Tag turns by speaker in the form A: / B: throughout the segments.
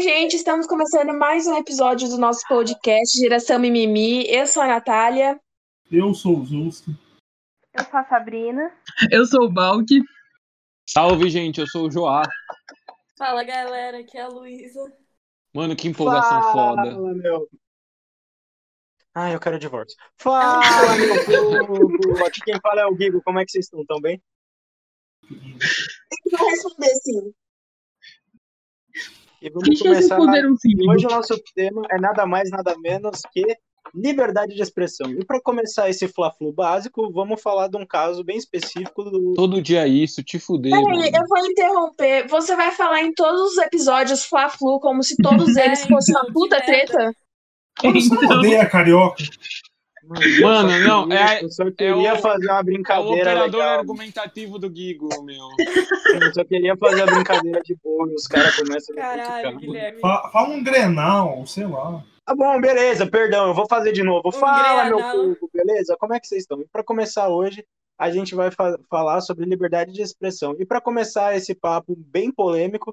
A: Oi, gente, estamos começando mais um episódio do nosso podcast Geração Mimimi. Eu sou a Natália.
B: Eu sou o Zusto.
C: Eu sou a Sabrina.
D: Eu sou o Balk.
E: Salve, gente, eu sou o Joá.
F: Fala, galera, aqui é a Luísa.
E: Mano, que empolgação
G: Fala,
E: foda.
G: meu. Ah, eu quero divórcio. Fala, meu povo! Aqui quem fala é o Guigo. Como é que vocês estão? Tão bem?
A: Eu vou responder sim.
G: E vamos
D: Que
G: começar.
D: sim.
G: Hoje o nosso tema é nada mais, nada menos que liberdade de expressão. E para começar esse fla-flu básico, vamos falar de um caso bem específico do.
E: Todo dia isso, te fuder,
A: Peraí, eu vou interromper. Você vai falar em todos os episódios Fla-Flu como se todos eles fossem uma
F: então,
A: puta treta?
B: Você não
D: Então,
B: odeia carioca?
E: Mano, não, é,
G: Eu só queria
E: o-
G: fazer uma
E: é o
G: brincadeira
E: operador
G: legal.
E: argumentativo do Gigo, meu.
G: Eu só queria fazer a brincadeira de boa e os caras começam a me
F: Caralho. Guilherme.
B: Fa- Fala um Grenal, sei lá.
G: Tá bom, beleza, perdão, eu vou fazer de novo. Fala, meu
F: Grenal.
G: povo, beleza? Como é que vocês estão? E para começar hoje, a gente vai fa- falar sobre liberdade de expressão. E para começar esse papo bem polêmico,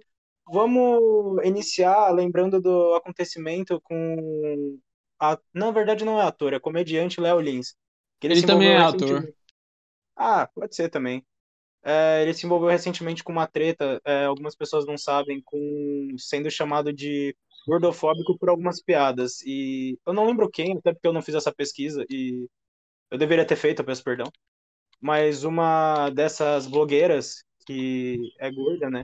G: vamos iniciar lembrando do acontecimento com. A... Na verdade, não é ator, é comediante Léo Lins.
E: Ele
G: se
E: também é ator.
G: Ah, pode ser também. É, ele se envolveu recentemente com uma treta, é, algumas pessoas não sabem, com sendo chamado de gordofóbico por algumas piadas. E eu não lembro quem, até porque eu não fiz essa pesquisa e eu deveria ter feito, eu peço perdão. Mas uma dessas blogueiras que é gorda, né?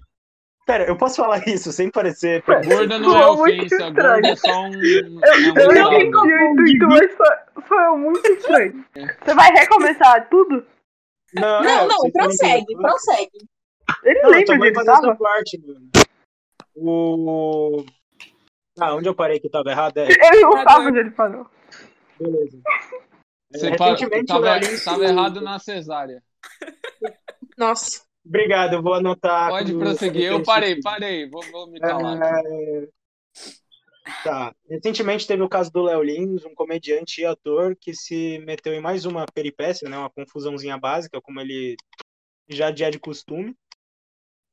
G: Pera, eu posso falar isso sem parecer.
E: Gorda não é ofensa, gorda é só um.
C: Eu,
E: é um
C: eu
E: dado.
C: entendi o intuito, mas foi, foi muito estranho. Você vai recomeçar tudo?
A: Não,
G: Não, é,
A: não, prossegue, prossegue.
C: Ele
G: Não, eu
C: lembra
G: só
C: onde
G: vou
C: ele
G: fazer essa
C: tava?
G: parte, mano. O. Ah, onde eu parei que tava errado? É,
C: Ele não sabe onde ele parou.
G: beleza.
E: Você
G: É, recentemente,
E: tava, tava errado na cesárea.
A: Nossa.
G: Obrigado, eu vou anotar.
E: Pode prosseguir. Eu parei, parei. Vou, vou me calar.
G: É, Tá. Recentemente teve o caso do Léo Lins, um comediante e ator que se meteu em mais uma peripécia, né, uma confusãozinha básica, como ele já é de costume,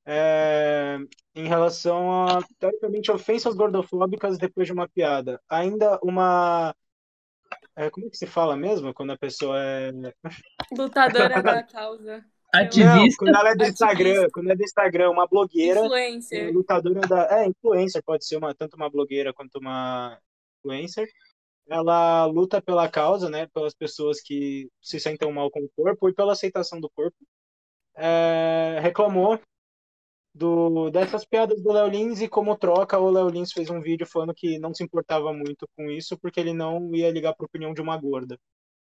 G: é, em relação a, teoricamente, ofensas gordofóbicas depois de uma piada. Ainda uma. é, como é que se fala mesmo quando a pessoa é.
F: Lutadora da causa.
G: Não,
D: ativista.
G: quando ela é do
F: Ativista.
G: Instagram, quando é do Instagram, uma blogueira.
F: Influencer.
G: lutadora da. É, influencer, pode ser uma, tanto uma blogueira quanto uma influencer. Ela luta pela causa, né? Pelas pessoas que se sentem mal com o corpo e pela aceitação do corpo. É, reclamou do, dessas piadas do Léo Lins e como troca, o Léo Lins fez um vídeo falando que não se importava muito com isso porque ele não ia ligar para a opinião de uma gorda.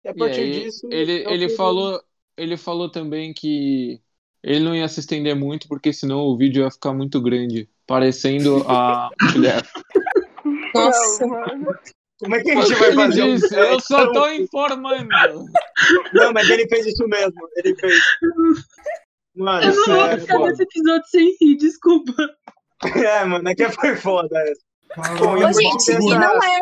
G: E a
E: E
G: partir
E: aí,
G: disso.
E: ele, ele falou, ele falou também que ele não ia se estender muito, porque senão o vídeo ia ficar muito grande, parecendo a mulher.
A: Nossa.
C: Mano.
G: Como é que a gente
E: que
G: vai fazer? um-
E: disse,
G: é,
E: eu só
G: então-
E: tô informando.
G: Não, mas ele fez isso mesmo. Ele fez. Mano,
D: Eu não vou
G: sério,
D: ficar nesse episódio sem rir, desculpa.
G: É, mano, aqui foi foda essa. Bom,
A: Ô, gente, e não é,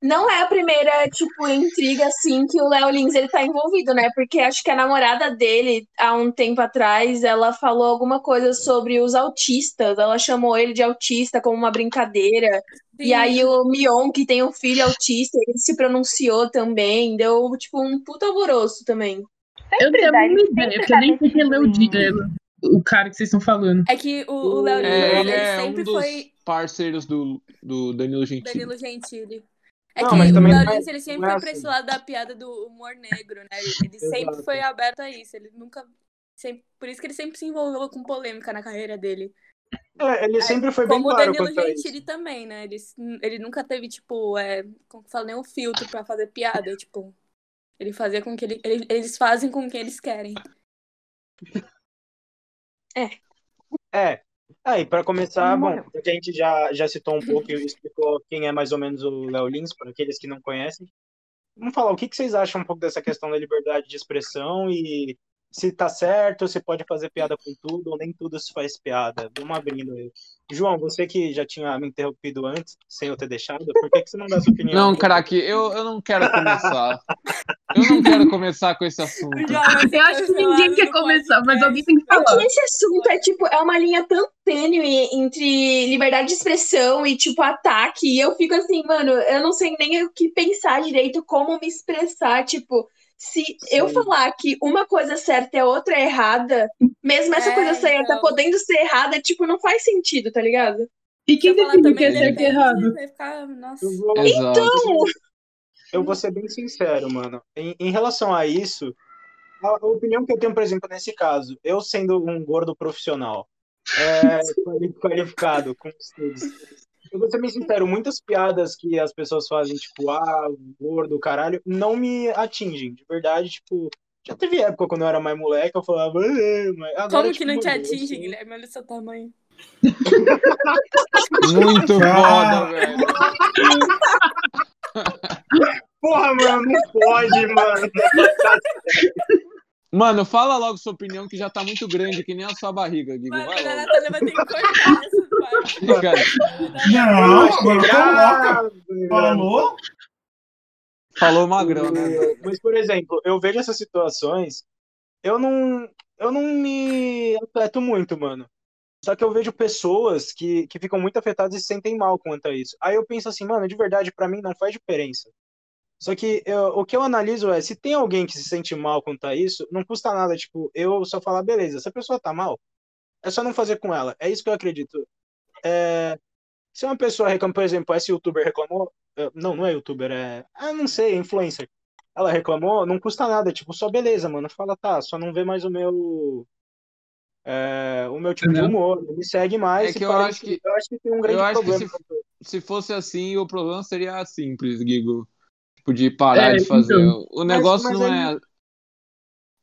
A: não é a primeira, tipo, intriga, assim, que o Léo Lins, ele tá envolvido, né? Porque acho que a namorada dele, há um tempo atrás, ela falou alguma coisa sobre os autistas. Ela chamou ele de autista como uma brincadeira. E
F: Sim.
A: aí o Mion, que tem um filho autista, ele se pronunciou também. Deu, tipo, um puta alvoroço também.
D: Eu
C: Sempre
D: tenho
C: dá,
D: a mínima
C: ele
D: ideia, porque eu nem
C: tá
D: sei quem é o,
C: metido
D: di- é, o cara que vocês estão falando.
F: É que o, o Léo Lins,
E: É, ele
F: ele
E: é um
F: sempre
E: dos
F: foi
E: parceiros do, do Danilo Gentili.
F: Danilo Gentili. É
G: Não,
F: que
G: mas
F: o
G: não é-
F: ele sempre
G: é
F: foi pra
G: assim.
F: esse lado da piada do humor negro, né? Ele, ele sempre foi aberto a isso. Ele nunca... Sempre, por isso que ele sempre se envolveu com polêmica na carreira dele.
G: É, ele sempre foi bem
F: Como o Danilo
G: isso.
F: Gentili também, né? Ele, ele nunca teve, tipo, é, como que fala, nenhum filtro pra fazer piada. Tipo, ele fazia com que ele, ele- eles fazem com quem eles querem.
G: É. Aí, pra começar,
C: Não
G: bom, porque a gente já, já citou um pouco e explicou quem é mais ou menos o Léo Lins, para aqueles que não conhecem. Vamos falar, o que, que vocês acham um pouco dessa questão da liberdade de expressão e se tá certo, se pode fazer piada com tudo, ou nem tudo se faz piada. Vamos abrindo aí. João, você que já tinha me interrompido antes, sem eu ter deixado, por que, que você não dá sua opinião?
E: Não, craque, eu, eu não quero começar. Eu não quero começar com esse assunto.
F: Já
D: Eu acho que ninguém quer começar, mas alguém tem que
A: É
D: falar.
A: que esse assunto é tipo, é uma linha tão tênue entre liberdade de expressão e tipo ataque. E eu fico assim, mano, eu não sei nem o que pensar direito, como me expressar. Tipo, se eu
G: Sim.
A: falar que uma coisa certa é outra errada, mesmo essa
F: É,
A: coisa certa
F: então.
A: podendo ser errada, tipo, não faz sentido, tá ligado?
D: E quem
F: eu
D: define o que é certo e errado?
F: Vai ficar, nossa.
G: Eu vou,
E: Exato.
G: eu vou ser bem sincero, mano. Em, em relação a isso, a, a opinião que eu tenho, por exemplo, nesse caso, eu sendo um gordo profissional, é, quali- qualificado, com estudos, eu vou ser bem sincero, muitas piadas que as pessoas fazem, tipo, ah, gordo, caralho, não me atingem, de verdade, tipo, já teve época quando eu era mais moleque, eu falava, "Ah", mas agora,
F: Como
G: tipo,
F: que não te atinge,
G: sou-
F: Guilherme? Olha o seu tamanho.
E: Muito foda, velho.
G: Porra, mano, não pode, mano.
E: Mano, fala logo sua opinião que já tá muito grande, que nem a sua barriga, Guigo.
F: Mano,
E: Vai
F: a. Natália vai ter que cortar essas partes.
E: Cara,
B: Não, agora coloca. Falou?
E: falou magrão, né?
G: Mas, por exemplo, eu vejo essas situações, eu não, eu não me afeto muito, mano. Só que eu vejo pessoas que, que ficam muito afetadas e se sentem mal quanto a isso. Aí eu penso assim, mano, de verdade, pra mim não faz diferença. Só que eu- o que eu analiso é, se tem alguém que se sente mal quanto a isso, não custa nada, tipo, eu só falar, beleza, se a pessoa tá mal, é só não fazer com ela. É isso que eu acredito. É, se uma pessoa reclama, por exemplo, esse youtuber reclamou, não, não é youtuber, é, ah, não sei, influencer. Ela reclamou, não custa nada, tipo, só beleza, mano. Fala, tá, só não vê mais o meu. é, o meu tipo de
D: Entendeu?
G: humor, não me segue mais.
E: É que eu
G: de
E: acho
G: seguir.
E: que-
G: eu acho que tem um grande
E: eu acho que
G: problema.
E: Se fosse assim, o problema seria simples, Guigo. Tipo, de parar
D: É,
E: de fazer.
D: então.
E: O negócio
G: mas
E: não é.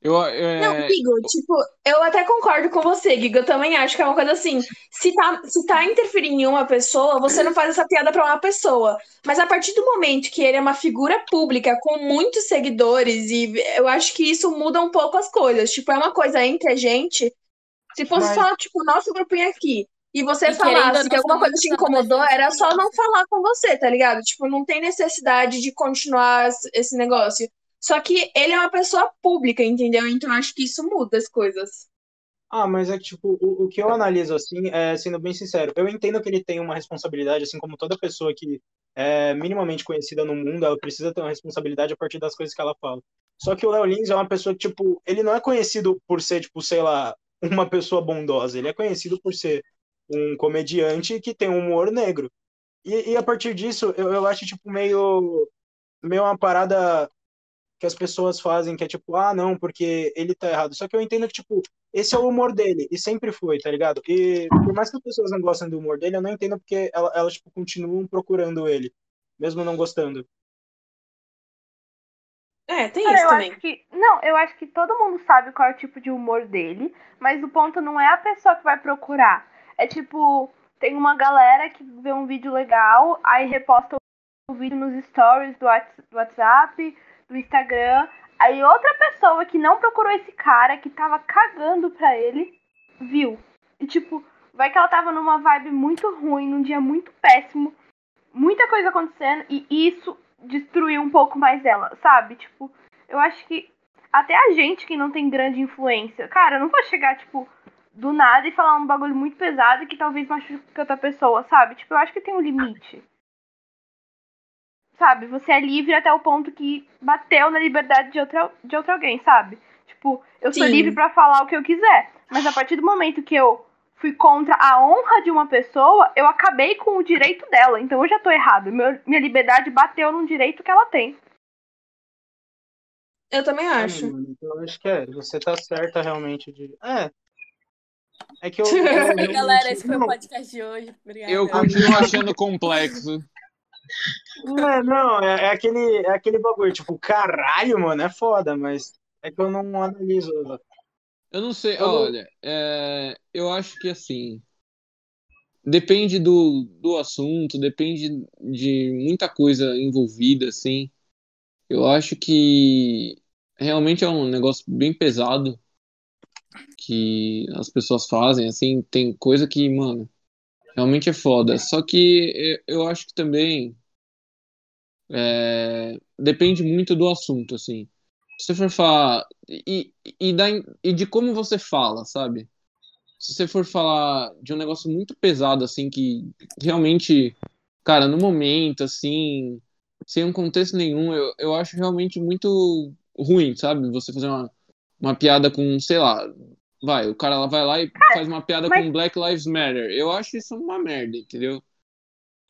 E: Eu, é...
A: Não, Gigo, tipo, eu até concordo com você, Gigo. Eu também acho que é uma coisa assim. Se tá, se tá interferindo em uma pessoa, você não faz essa piada pra uma pessoa. Mas a partir do momento que ele é uma figura pública com muitos seguidores, e eu acho que isso muda um pouco as coisas. Tipo, é uma coisa entre a gente. Se fosse
G: Mas-
A: só, tipo, nosso grupinho aqui. E você
F: E
A: falasse que alguma coisa te
F: muitas
A: incomodou, era só
F: não-
A: falar com você, tá ligado? Tipo, não tem necessidade de continuar esse- negócio. Só que ele é uma pessoa pública, entendeu? Então acho que isso muda as coisas.
G: Ah, mas é que, tipo, o, o que eu analiso assim, é, sendo bem sincero, eu entendo que ele tem uma responsabilidade, assim como toda pessoa que é minimamente conhecida no mundo, ela precisa ter uma responsabilidade a partir das coisas que ela fala. Só que o Léo Lins é uma pessoa que, tipo, ele não é conhecido por ser, tipo, sei lá, uma pessoa bondosa, ele é conhecido por ser um comediante que tem um humor negro. E, e a partir disso, eu, eu acho, tipo, meio, meio uma parada que as pessoas fazem, que é tipo, ah, não, porque ele tá errado. Só que eu entendo que, tipo, esse é o humor dele, e sempre foi, tá ligado? E por mais que as pessoas não gostem do humor dele, eu não entendo porque ela- elas, tipo, continuam procurando ele, mesmo não gostando.
A: É, tem
C: Cara,
A: isso
C: eu
A: também.
C: acho que. Não, eu acho que todo mundo sabe qual é o tipo de humor dele, mas o ponto não é a pessoa que vai procurar. É tipo, tem uma galera que vê um vídeo legal, aí reposta o vídeo nos stories do Whats- do WhatsApp, do Instagram. Aí outra pessoa que não procurou esse cara, que tava cagando pra ele, viu. E tipo, vai que ela tava numa vibe muito ruim, num dia muito péssimo, muita coisa acontecendo, e isso destruiu um pouco mais dela, sabe? Tipo, eu acho que até a gente que não tem grande influência, cara, eu não vou chegar, tipo, do nada e falar um bagulho muito pesado que talvez machuque outra pessoa, sabe? Tipo, eu acho que tem um limite. Sabe? Você é livre até o ponto que bateu na liberdade de outra, de outra alguém, sabe? Tipo, eu sou
A: Sim.
C: livre pra falar o que eu quiser. Mas a partir do momento que eu fui contra a honra de uma pessoa, eu acabei com o direito dela. Então eu já tô errado. Meu- minha liberdade bateu num direito que ela tem.
A: Eu também
G: É,
A: acho.
G: então eu acho que é, você tá certa realmente de. É. É que eu. eu
F: galera, esse foi o
G: não,
F: podcast de hoje. Obrigada.
E: Eu continuo achando complexo.
G: Não, é, não, é, é aquele, é aquele bagulho, tipo, caralho, mano, é foda, mas é que eu não analiso.
E: Eu não sei,
G: Eu não-
E: olha, é, eu acho que assim. Depende do, do assunto, depende de muita coisa envolvida, assim. Eu acho que realmente é um negócio bem pesado que as pessoas fazem, assim, tem coisa que, mano, realmente é foda. Só que eu, eu acho que também é, depende muito do assunto, assim. Se você for falar. E, e, da, e de como você fala, sabe? Se você for falar de um negócio muito pesado, assim, que realmente, cara, no momento, assim, sem um contexto nenhum, eu, eu acho realmente muito ruim, sabe? Você fazer uma, uma piada com, sei lá, vai, o cara vai lá e faz uma piada
C: mas-
E: com Black Lives Matter. Eu acho isso uma merda, entendeu?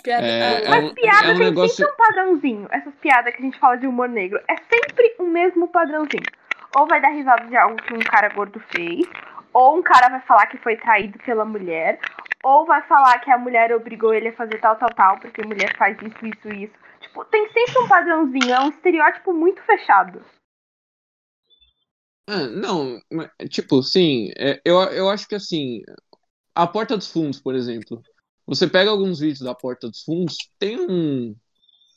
F: Piada-
E: É,
F: ah,
E: é
C: Mas
E: um-
C: piada
E: é um
C: tem
E: negócio-
C: sempre um padrãozinho. Essas piadas que a gente fala de humor negro. É sempre o mesmo padrãozinho. Ou vai dar risada de algo que um cara gordo fez. Ou um cara vai falar que foi traído pela mulher. Ou vai falar que a mulher obrigou ele a fazer tal, tal, tal. Porque a mulher faz isso, isso, isso. Tipo, tem sempre um padrãozinho. É um estereótipo muito fechado.
E: Ah, não, mas, tipo, sim, é, eu, eu acho que assim, a Porta dos Fundos, por exemplo, você pega alguns vídeos da Porta dos Fundos, tem um,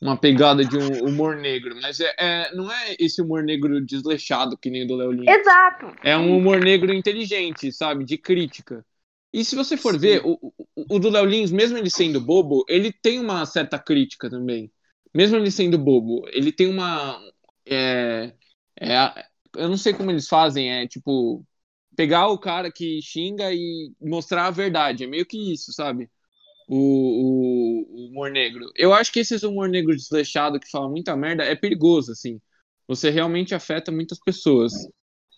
E: uma pegada de um humor negro, mas é, é- não é esse humor negro desleixado que nem o do Léo Lins.
C: Exato.
E: É um humor negro inteligente, sabe? De crítica. E se você for
G: Sim.
E: ver, o, o, o do Léo Lins, mesmo ele sendo bobo, ele tem uma certa crítica também. Mesmo ele sendo bobo, ele tem uma. É, é eu não sei como eles fazem, é tipo. Pegar o cara que xinga e mostrar a verdade. É meio que isso, sabe? O, o, o humor negro. Eu acho que esse humor negro desleixado que fala muita merda é perigoso, assim. Você realmente afeta muitas pessoas.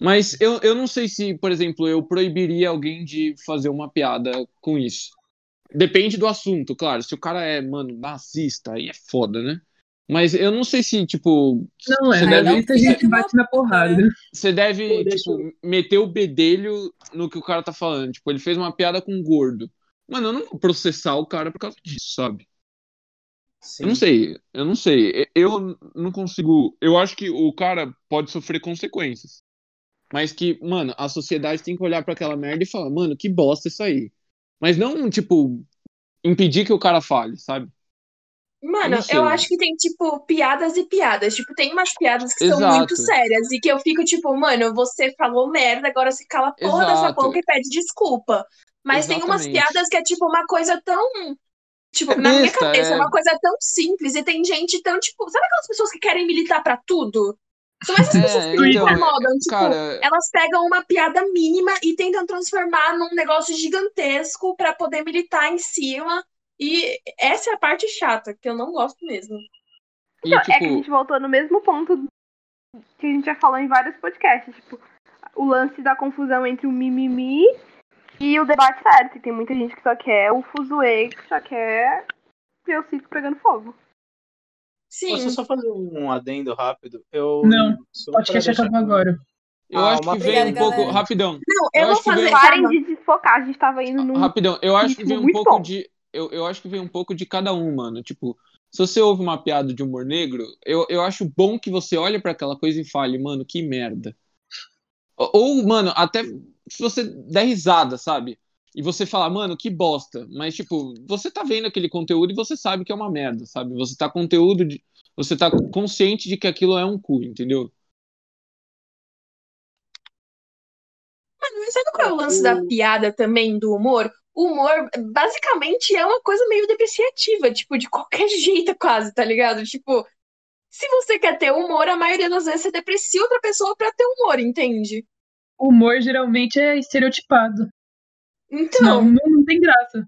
E: Mas eu, eu não sei se, por exemplo, eu proibiria alguém de fazer uma piada com isso. Depende do assunto, claro. Se o cara é, mano, nazista, aí é foda, né? Mas eu não sei se, tipo.
D: Não, é, na
E: deve,
D: lista a gente bate na porrada.
E: você deve
G: Pô, deixa
E: tipo, meter o bedelho no que o cara tá falando. Tipo, ele fez uma piada com um gordo. Mano, eu não vou processar o cara por causa disso, sabe?
G: Sim.
E: Eu não sei, eu não sei. Eu não consigo. Eu acho que o cara pode sofrer consequências. Mas que, mano, a sociedade tem que olhar pra aquela merda e falar, mano, que bosta isso aí. Mas não, tipo, impedir que o cara fale, sabe?
A: Mano, eu acho que tem, tipo, piadas e piadas. Tipo, tem umas piadas que são
E: Exato.
A: muito sérias e que eu fico, tipo, mano, você falou merda, agora se cala a porra dessa
E: Exato.
A: boca e pede desculpa. Mas tem umas
E: Exatamente.
A: piadas que é, tipo, uma coisa tão. Tipo,
E: É
A: na minha cabeça, é uma coisa tão simples e tem gente tão, tipo. Sabe aquelas pessoas que querem militar pra tudo? São essas
E: É,
A: pessoas que me
E: então,
A: incomodam. Tipo,
E: Cara,
A: elas pegam uma piada mínima e tentam transformar num negócio gigantesco pra poder militar em cima. E essa é a parte chata, que eu não gosto mesmo.
E: e
C: Então, é que a
E: tipo,
C: gente voltou no mesmo ponto que a gente já falou em vários podcasts. Tipo, o lance da confusão entre o mimimi e o debate certo. E tem muita gente que só quer o fuzuê, que só quer ver o circo pegando fogo.
A: Sim.
G: Posso só fazer um adendo rápido? Eu
D: Não,
G: só
D: deixar acabou agora.
E: eu
G: Ah,
E: acho que vem um
F: Obrigada,
E: pouco.
F: galera.
E: Rapidão.
A: Não,
E: Eu
A: eu, vou
E: acho que
A: fazer.
E: vem-
C: Parem de desfocar, a gente tava indo num.
E: Rapidão, eu acho que vem um
C: muito
E: pouco
C: bom.
E: de. Eu, eu acho que vem um pouco de cada um, mano. Tipo, se você ouve uma piada de humor negro, eu, eu acho bom que você olhe pra aquela coisa e fale, mano, que merda. Ou, ou, mano, até se você der risada, sabe? E você falar, mano, que bosta. Mas, tipo, você tá vendo aquele conteúdo e você sabe que é uma merda, sabe? Você tá conteúdo de. Você tá consciente de que aquilo é um cu, entendeu?
A: Mas sabe qual é o lance da piada também, do humor? O humor, basicamente, é uma coisa meio depreciativa, tipo, de qualquer jeito, quase, tá ligado? Tipo, se você quer ter humor, a maioria das vezes você deprecia outra pessoa pra ter humor, entende?
D: O humor geralmente é estereotipado. Senão
A: Então,
D: não, não tem graça.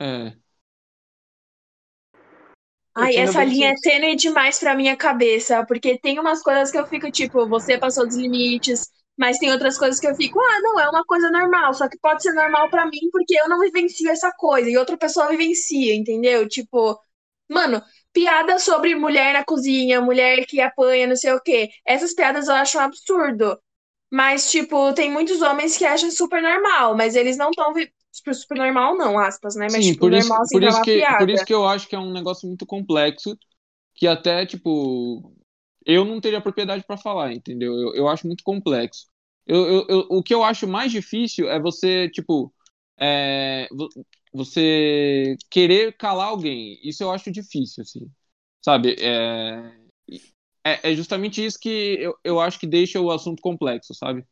E: É.
A: ai, essa linha é tênue demais pra minha cabeça, porque tem umas coisas que eu fico, tipo, você passou dos limites, mas tem outras coisas que eu fico, ah, não, é uma coisa normal, só que pode ser normal pra mim porque eu não vivencio essa coisa e outra pessoa vivencia, entendeu? Tipo, mano, piada sobre mulher na cozinha, mulher que apanha, não sei o quê. Essas piadas eu acho um absurdo. Mas, tipo, tem muitos homens que acham super normal, mas eles não estão super normal, não, aspas, né? Mas,
E: Sim,
A: tipo,
E: por isso,
A: normal assim
E: por isso
A: uma
E: que,
A: piada.
E: por isso que eu acho que é um negócio muito complexo, que até, tipo, eu não teria propriedade pra falar, entendeu? Eu, eu acho muito complexo. Eu, eu, eu- o que eu acho mais difícil é você, tipo, é, vo- você querer calar alguém. Isso eu acho difícil, assim, sabe? É, é, é justamente isso que eu, eu acho que deixa o assunto complexo, sabe?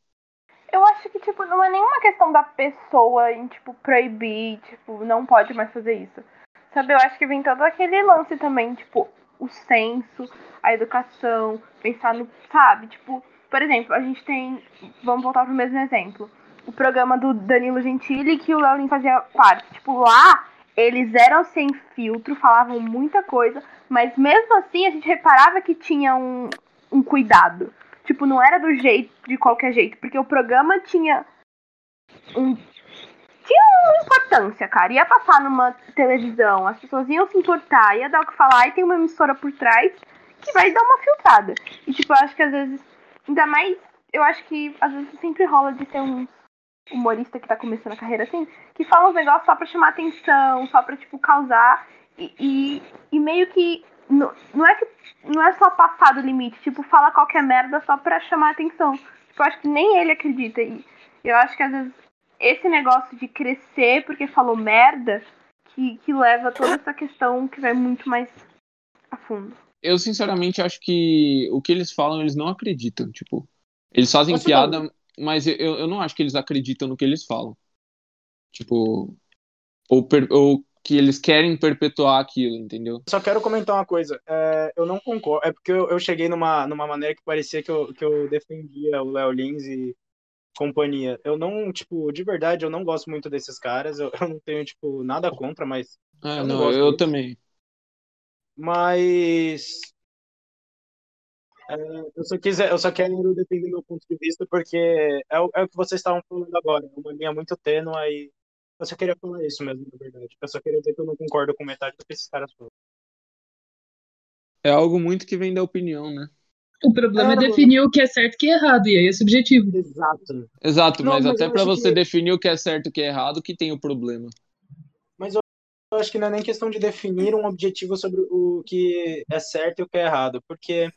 C: tipo, não é nenhuma questão da pessoa em, tipo, proibir, tipo, não pode mais fazer isso. Sabe, eu acho que vem todo aquele lance também, tipo, o senso, a educação, pensar no, sabe, tipo, por exemplo, a gente tem, vamos voltar pro mesmo exemplo, o programa do Danilo Gentili que o Leolin fazia parte. Tipo, lá eles eram sem filtro, falavam muita coisa, mas mesmo assim a gente reparava que tinha um, um cuidado. Tipo, não era do jeito, de qualquer jeito, porque o programa tinha um. Tinha uma importância, cara. Ia passar numa televisão, as pessoas iam se importar, ia dar o que falar, e tem uma emissora por trás que vai dar uma filtrada. E, tipo, eu acho que às vezes, ainda mais, eu acho que às vezes sempre rola de ter um humorista que tá começando a carreira assim, que fala uns negócios só pra chamar atenção, só pra, tipo, causar. E, e, e meio que. Não, não é que. Não é só passar do limite, tipo, fala qualquer merda só pra chamar atenção. Tipo, eu acho que nem ele acredita. E eu acho que às vezes esse negócio de crescer porque falou merda que, que leva toda essa questão que vai muito mais a fundo.
E: Eu, sinceramente, acho que o que eles falam, eles não acreditam. Tipo, eles fazem
A: Você
E: piada, mas eu, eu não acho que eles acreditam no que eles falam. Tipo, ou, per- ou que eles querem perpetuar aquilo, entendeu?
G: Só quero comentar uma coisa. É, eu não concordo. É porque eu, eu cheguei numa, numa maneira que parecia que eu, que eu defendia o Léo Lins e companhia. Eu não, tipo, de verdade, eu não gosto muito desses caras. Eu, eu não tenho, tipo, nada contra, mas.
E: Ah,
G: Eu não
E: não, eu
G: disso.
E: também.
G: Mas. é, eu só quis, eu só quero defender meu ponto de vista porque é o, é o que vocês estavam falando agora. É uma linha muito tênue e eu só queria falar isso mesmo, na verdade. Eu só queria dizer que eu não concordo com metade do que esses caras falam.
E: É algo muito que vem da opinião, né?
D: O problema é definir o que é certo e o que é errado, e aí é subjetivo.
G: Exato.
E: Exato,
G: Não,
E: mas,
G: mas
E: até
G: acho
E: você
G: que-
E: definir o que é certo e o que é errado, que tem o problema.
G: Eu acho que não é nem questão de definir um objetivo sobre o que é certo e o que é errado, porque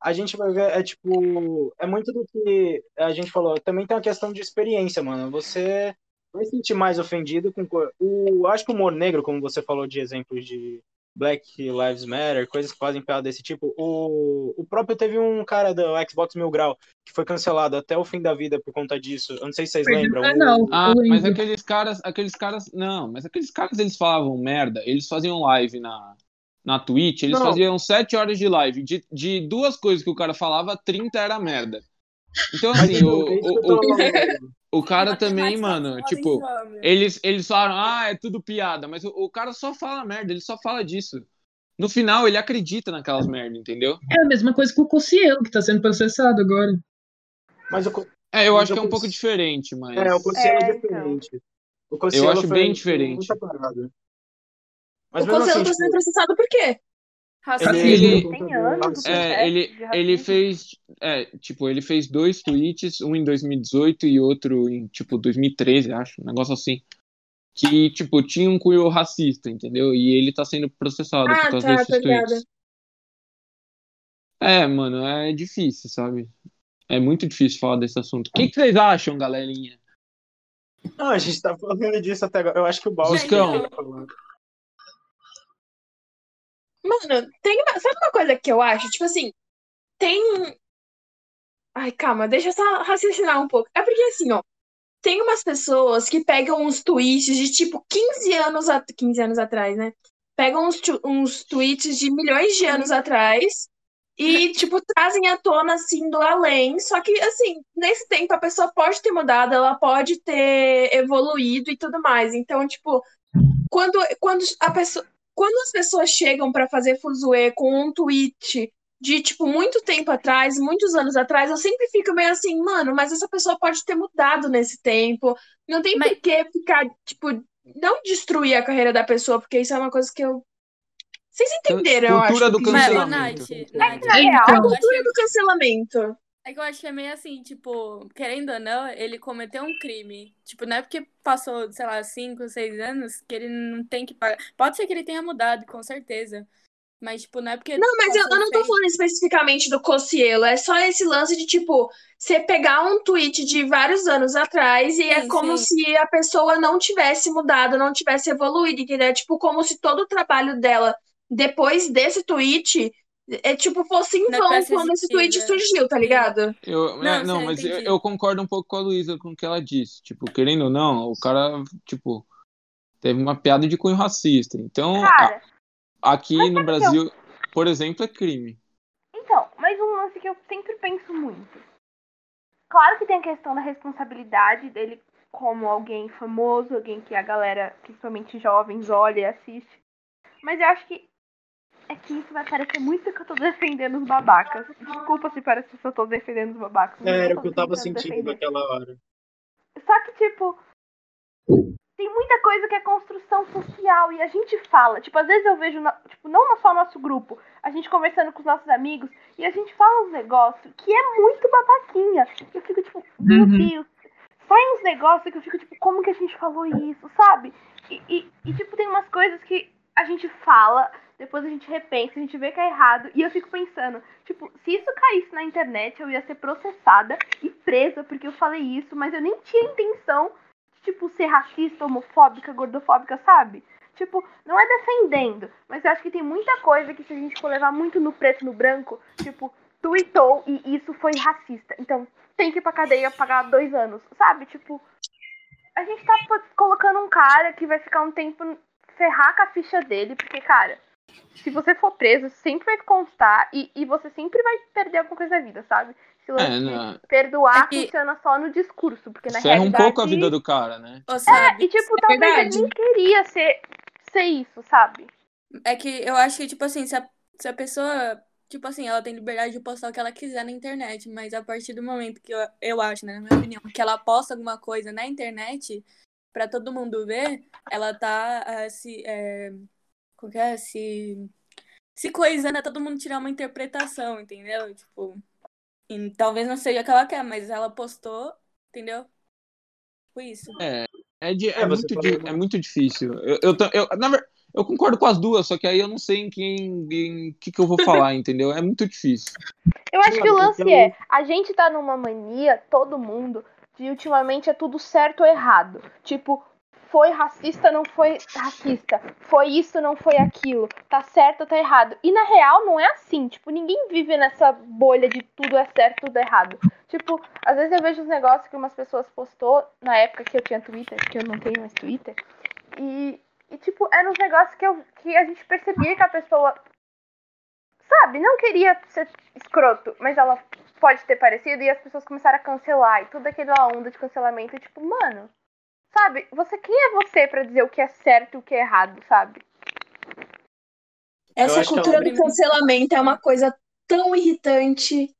G: a gente vai ver, é tipo, é muito do que a gente falou, também tem uma questão de experiência, mano. Você vai se sentir mais ofendido com co- o, acho que o humor negro, como você falou de exemplos de Black Lives Matter, coisas que fazem piada desse tipo. O, o próprio teve um cara do Xbox Mil Grau que foi cancelado até o fim da vida por conta disso. Eu não sei se vocês lembram.
D: o canal.
E: Ah,
D: eu
E: mas aqueles caras, aqueles caras, não, mas aqueles caras eles falavam merda, eles faziam live na, na Twitch, eles
G: Não.
E: faziam 7 horas de live, de, de duas coisas que o cara falava, 30 era merda. Então, assim,
G: então,
E: o,
G: é
E: o, o. o cara também, mano, tipo, eles, eles falaram, ah, é tudo piada, mas o, o cara só fala merda, ele só fala disso. No final, ele acredita naquelas merda, entendeu?
D: É a mesma coisa que o Cossielo, que tá sendo processado agora.
G: Mas o,
E: É, eu
G: Mas
E: acho que é um pouco diferente, mas...
G: É, o Cossielo
C: É,
G: é diferente. O Cossielo
E: Eu acho
G: foi-
E: bem diferente.
G: Mas
A: o Conselho
G: assim,
A: tá sendo
G: tipo,
A: processado por quê?
F: Racismo.
E: Ele-
C: anos
E: É, ele, ele fez, é, tipo, ele fez dois tweets, um em 2018 e outro em, tipo, 2013, acho, um negócio assim. Que, tipo, tinha um cunho racista, entendeu? E ele tá sendo processado
A: Ah,
E: por causa
A: tá,
E: desses tweets. É, mano, é difícil, sabe? É muito difícil falar desse assunto. O que, que vocês acham, galerinha?
G: Não, a gente tá falando disso até agora. Eu acho que o falar.
A: Mano, tem uma, sabe uma coisa que eu acho? Tipo assim, tem. Ai, calma, deixa eu só raciocinar um pouco. É porque assim, ó, tem umas pessoas que pegam uns tweets de tipo 15 anos, a... 15 anos atrás, né? Pegam uns, uns tweets de milhões de anos atrás e, tipo, trazem à tona assim do além. Só que, assim, nesse tempo a pessoa pode ter mudado, ela pode ter evoluído e tudo mais. Então, tipo, quando, quando a pessoa quando as pessoas chegam pra fazer fuzuê com um tweet de, tipo, muito tempo atrás, muitos anos atrás, eu sempre fico meio assim, mano, mas essa pessoa pode ter mudado nesse tempo. Não tem
F: Mas-
A: por que ficar, tipo, não destruir a carreira da pessoa, porque isso é uma coisa que eu. Vocês entenderam, eu acho.
E: Cultura do cancelamento.
F: Nath, Nath,
C: Na
D: É,
C: real,
D: então.
F: acho
A: Cultura do cancelamento.
F: É que eu acho que é meio assim, tipo, querendo ou não, ele cometeu um crime. Tipo, não é porque passou, sei lá, 5, 6 anos que ele não tem que pagar. Pode ser que ele tenha mudado, com certeza. Mas, tipo, não é porque.
A: Não, mas eu, eu não tô falando especificamente do Cossielo, é só esse lance de, tipo, você pegar um tweet de vários anos atrás e é
F: Sim,
A: como
F: sim.
A: se a pessoa não tivesse mudado, não tivesse evoluído, entendeu? É tipo como se todo o trabalho dela, depois desse tweet, É tipo, fosse em
F: Não
A: vão quando esse tweet
F: é.
A: surgiu, tá ligado?
E: Eu,
F: Não,
E: é, não,
F: eu
E: mas eu, eu concordo um pouco com a Luísa com o que ela disse. Tipo, querendo ou não, o cara, tipo, teve uma piada de cunho racista. Então,
C: Cara,
E: a- aqui no Brasil, por exemplo, é crime.
C: Então, mas um lance que eu sempre penso muito. Claro que tem a questão da responsabilidade dele como alguém famoso, alguém que a galera, principalmente jovens, olha e assiste. Mas eu acho que é que isso vai parecer muito que eu tô defendendo os babacas. Desculpa se parece que eu tô defendendo os babacas.
G: É, Era o que eu tava sentindo
C: defender.
G: naquela hora.
C: Só que, tipo, tem muita coisa que é construção social e a gente fala. Tipo, às vezes eu vejo, na- tipo, não só nosso grupo, a gente conversando com os nossos amigos e a gente fala uns negócios que é muito babaquinha. Eu fico, tipo, meu
D: Uhum.
C: Deus. Sai uns negócios que eu fico, tipo, como que a gente falou isso, sabe? E, e, e, tipo, tem umas coisas que a gente fala, depois a gente repensa, a gente vê que é errado. E eu fico pensando, tipo, se isso caísse na internet, eu ia ser processada e presa porque eu falei isso, mas eu nem tinha intenção de, tipo, ser racista, homofóbica, gordofóbica, sabe? Tipo, não é defendendo, mas eu acho que tem muita coisa que se a gente for levar muito no preto no branco, tipo, tweetou e isso foi racista. Então, tem que ir pra cadeia pagar dois anos, sabe? Tipo, a gente tá colocando um cara que vai ficar um tempo ferrar com a ficha dele, porque, cara, se você for preso, sempre vai constar e, e você sempre vai perder alguma coisa da vida, sabe? Se
E: É, não,
C: perdoar
F: É que-
C: funciona só no discurso, porque na
E: ferra um
C: realidade...
E: pouco a vida do cara, né?
F: Sabe?
C: E, tipo,
A: É
C: talvez
A: verdade.
C: ele nem queria ser, ser isso, sabe?
F: É que eu acho que, tipo assim, se a, se a pessoa, tipo assim, ela tem liberdade de postar o que ela quiser na internet, mas a partir do momento que eu, eu acho, né, na minha opinião, que ela posta alguma coisa na internet pra todo mundo ver, ela tá ah, se. É, que é? Se. Se coisando a todo mundo tirar uma interpretação, entendeu? Tipo. e talvez não seja o que ela quer, mas ela postou, entendeu? Tipo isso.
E: É, é, de- é
G: É,
E: muito, di- é muito difícil. Eu, eu, eu, na ver- eu concordo com as duas, só que aí eu não sei em quem, em que, que eu vou falar, entendeu? É muito difícil.
C: Eu acho que o lance é, a gente tá numa mania, todo mundo, de ultimamente é tudo certo ou errado. Tipo, foi racista, não foi racista. Foi isso, não foi aquilo. Tá certo tá errado. E na real não é assim. Tipo, ninguém vive nessa bolha de tudo é certo, tudo é errado. Tipo, às vezes eu vejo os negócios que umas pessoas postou na época que eu tinha Twitter, que eu não tenho mais Twitter. E, e tipo, eram uns negócios que, eu, que a gente percebia que a pessoa, sabe, não queria ser escroto, mas ela pode ter parecido e as pessoas começaram a cancelar e toda aquela onda de cancelamento, e tipo, mano, sabe, você quem é você pra dizer o que é certo e o que é errado, sabe?
A: Essa
G: que
A: cultura do cancelamento é uma coisa tão irritante.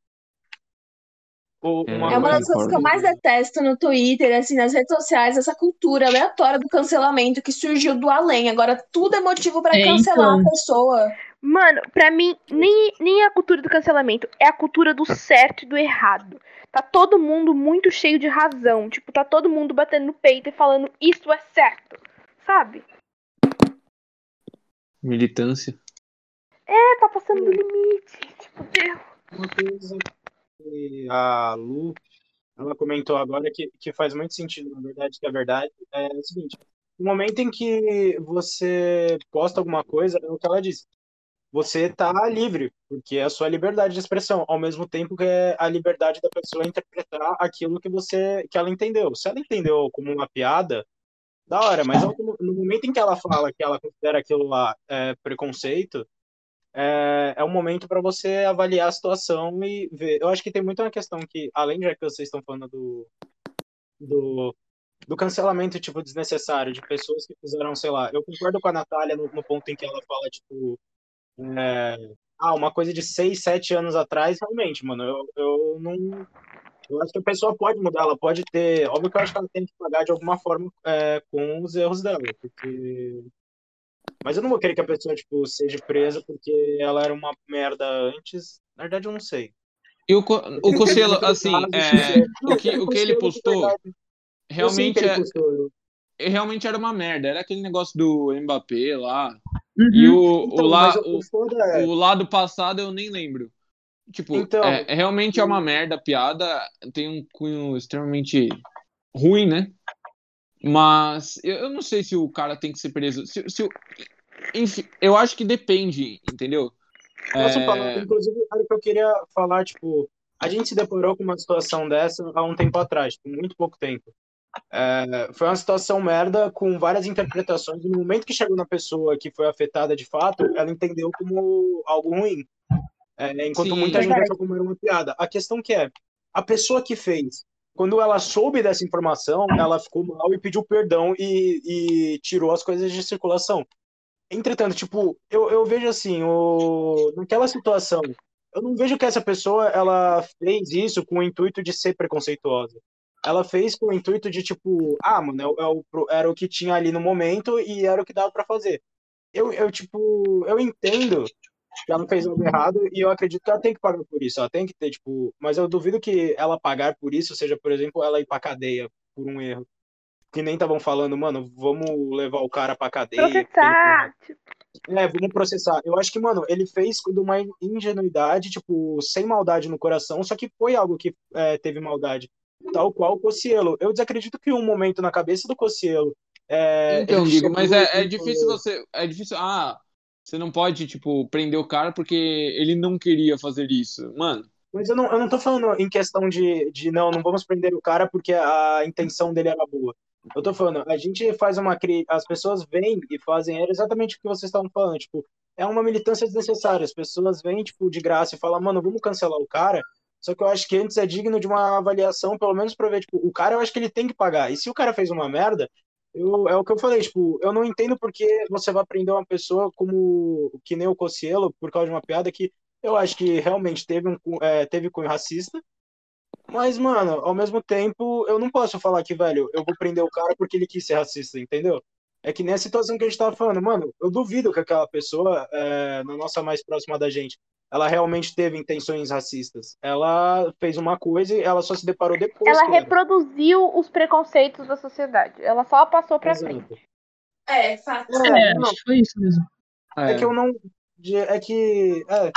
E: É,
G: uma
A: É uma
G: coisa
A: das coisas que eu mais detesto no Twitter, assim, nas redes sociais, essa cultura aleatória do cancelamento que surgiu do além. Agora tudo é motivo pra
D: É,
A: cancelar
D: então.
A: a pessoa.
C: Mano, pra mim, nem, nem a cultura do cancelamento, é a cultura do certo e do errado. Tá todo mundo muito cheio de razão. Tipo, tá todo mundo batendo no peito e falando isso é certo. Sabe?
E: Militância.
C: É, tá passando do limite. Tipo, Deus.
G: Uma coisa que a Lu ela comentou agora que, que faz muito sentido, na verdade, que é verdade, é o seguinte: no momento em que você posta alguma coisa, é o que ela disse, você tá livre, porque é a sua liberdade de expressão, ao mesmo tempo que é a liberdade da pessoa interpretar aquilo que você que ela entendeu. Se ela entendeu como uma piada, da hora, mas no momento em que ela fala que ela considera aquilo lá é, preconceito, é, é um momento para você avaliar a situação e ver. Eu acho que tem muito uma questão que, além de que vocês estão falando do, do, do cancelamento, tipo, desnecessário, de pessoas que fizeram, sei lá, eu concordo com a Natália no, no ponto em que ela fala, tipo, é, ah, uma coisa de seis, sete anos atrás, realmente, mano, eu, eu não. Eu acho que a pessoa pode mudar, ela pode ter. Óbvio que eu acho que ela tem que pagar de alguma forma é, com os erros dela, porque. Mas eu não vou querer que a pessoa, tipo, seja presa porque ela era uma merda antes. Na verdade, eu não sei.
E: E o, o assim, é, o, que, o que ele postou realmente, é. Realmente era uma merda. Era aquele negócio do Mbappé lá.
D: Uhum.
E: E o, o,
G: Então, mas eu
E: o,
G: da-
E: o lado passado eu nem lembro. Tipo,
G: Então-
E: é, é realmente é uma merda a piada, tem um cunho extremamente ruim, né? Mas eu, eu não sei se o cara tem que ser preso. Se, se o- enfim, eu acho que depende, entendeu?
G: Posso
E: É,
G: falar? Inclusive, era o que eu queria falar, tipo, a gente se deparou com uma situação dessa há um tempo atrás, tipo, muito pouco tempo. É, foi uma situação merda com várias interpretações. E no momento que chegou na pessoa que foi afetada de fato, ela entendeu como algo ruim. É, enquanto
E: Sim.
G: muita gente
A: Verdade.
G: achou como era uma piada. A questão que é, a pessoa que fez, quando ela soube dessa informação, ela ficou mal e pediu perdão e, e tirou as coisas de circulação. Entretanto, tipo, eu, eu vejo assim, o... naquela situação, eu não vejo que essa pessoa ela fez isso com o intuito de ser preconceituosa. Ela fez com o intuito de, tipo, ah, mano, é o- é o pro- era o que tinha ali no momento e era o que dava pra fazer. Eu, eu, tipo, eu entendo que ela fez algo errado e eu acredito que ela tem que pagar por isso. Ela tem que ter, tipo, mas eu duvido que ela pagar por isso seja, por exemplo, ela ir pra cadeia por um erro. Que nem estavam falando, mano, vamos levar o cara pra cadeia.
C: Processar.
G: é, vamos processar. Eu acho que, mano, ele fez de uma ingenuidade, tipo, sem maldade no coração, só que foi algo que é, teve maldade. Tal qual o Cocielo. Eu desacredito que um momento na cabeça do Cocielo. É,
E: Então,
G: chegou
E: mas é, é difícil você. É difícil. Ah, você não pode, tipo, prender o cara porque ele não queria fazer isso. Mano,
G: Mas eu não, eu não tô falando em questão de, de não, não vamos prender o cara porque a intenção dele era boa. Eu tô falando, a gente faz uma as pessoas vêm e fazem era exatamente o que vocês estavam falando, tipo, é uma militância desnecessária. As pessoas vêm tipo de graça e falam, mano, vamos cancelar o cara. Só que eu acho que antes é digno de uma avaliação, pelo menos pra ver, tipo, o cara eu acho que ele tem que pagar. E se o cara fez uma merda, eu, é o que eu falei, tipo, eu não entendo porque você vai prender uma pessoa como que nem o Cocielo por causa de uma piada que eu acho que realmente teve um é, teve cunho racista. Mas, mano, ao mesmo tempo, eu não posso falar que, velho, eu vou prender o cara porque ele quis ser racista, entendeu? É que nem a situação que a gente tava falando, mano, eu duvido que aquela pessoa, é, na nossa mais próxima da gente, ela realmente teve intenções racistas. Ela fez uma coisa e ela só se deparou depois
C: Ela
G: que era.
C: reproduziu os preconceitos da sociedade. Ela só passou pra
G: Exato.
C: frente.
A: É, fato.
D: É,
G: É, não,
D: acho que foi isso mesmo.
G: É que eu não. É que. É,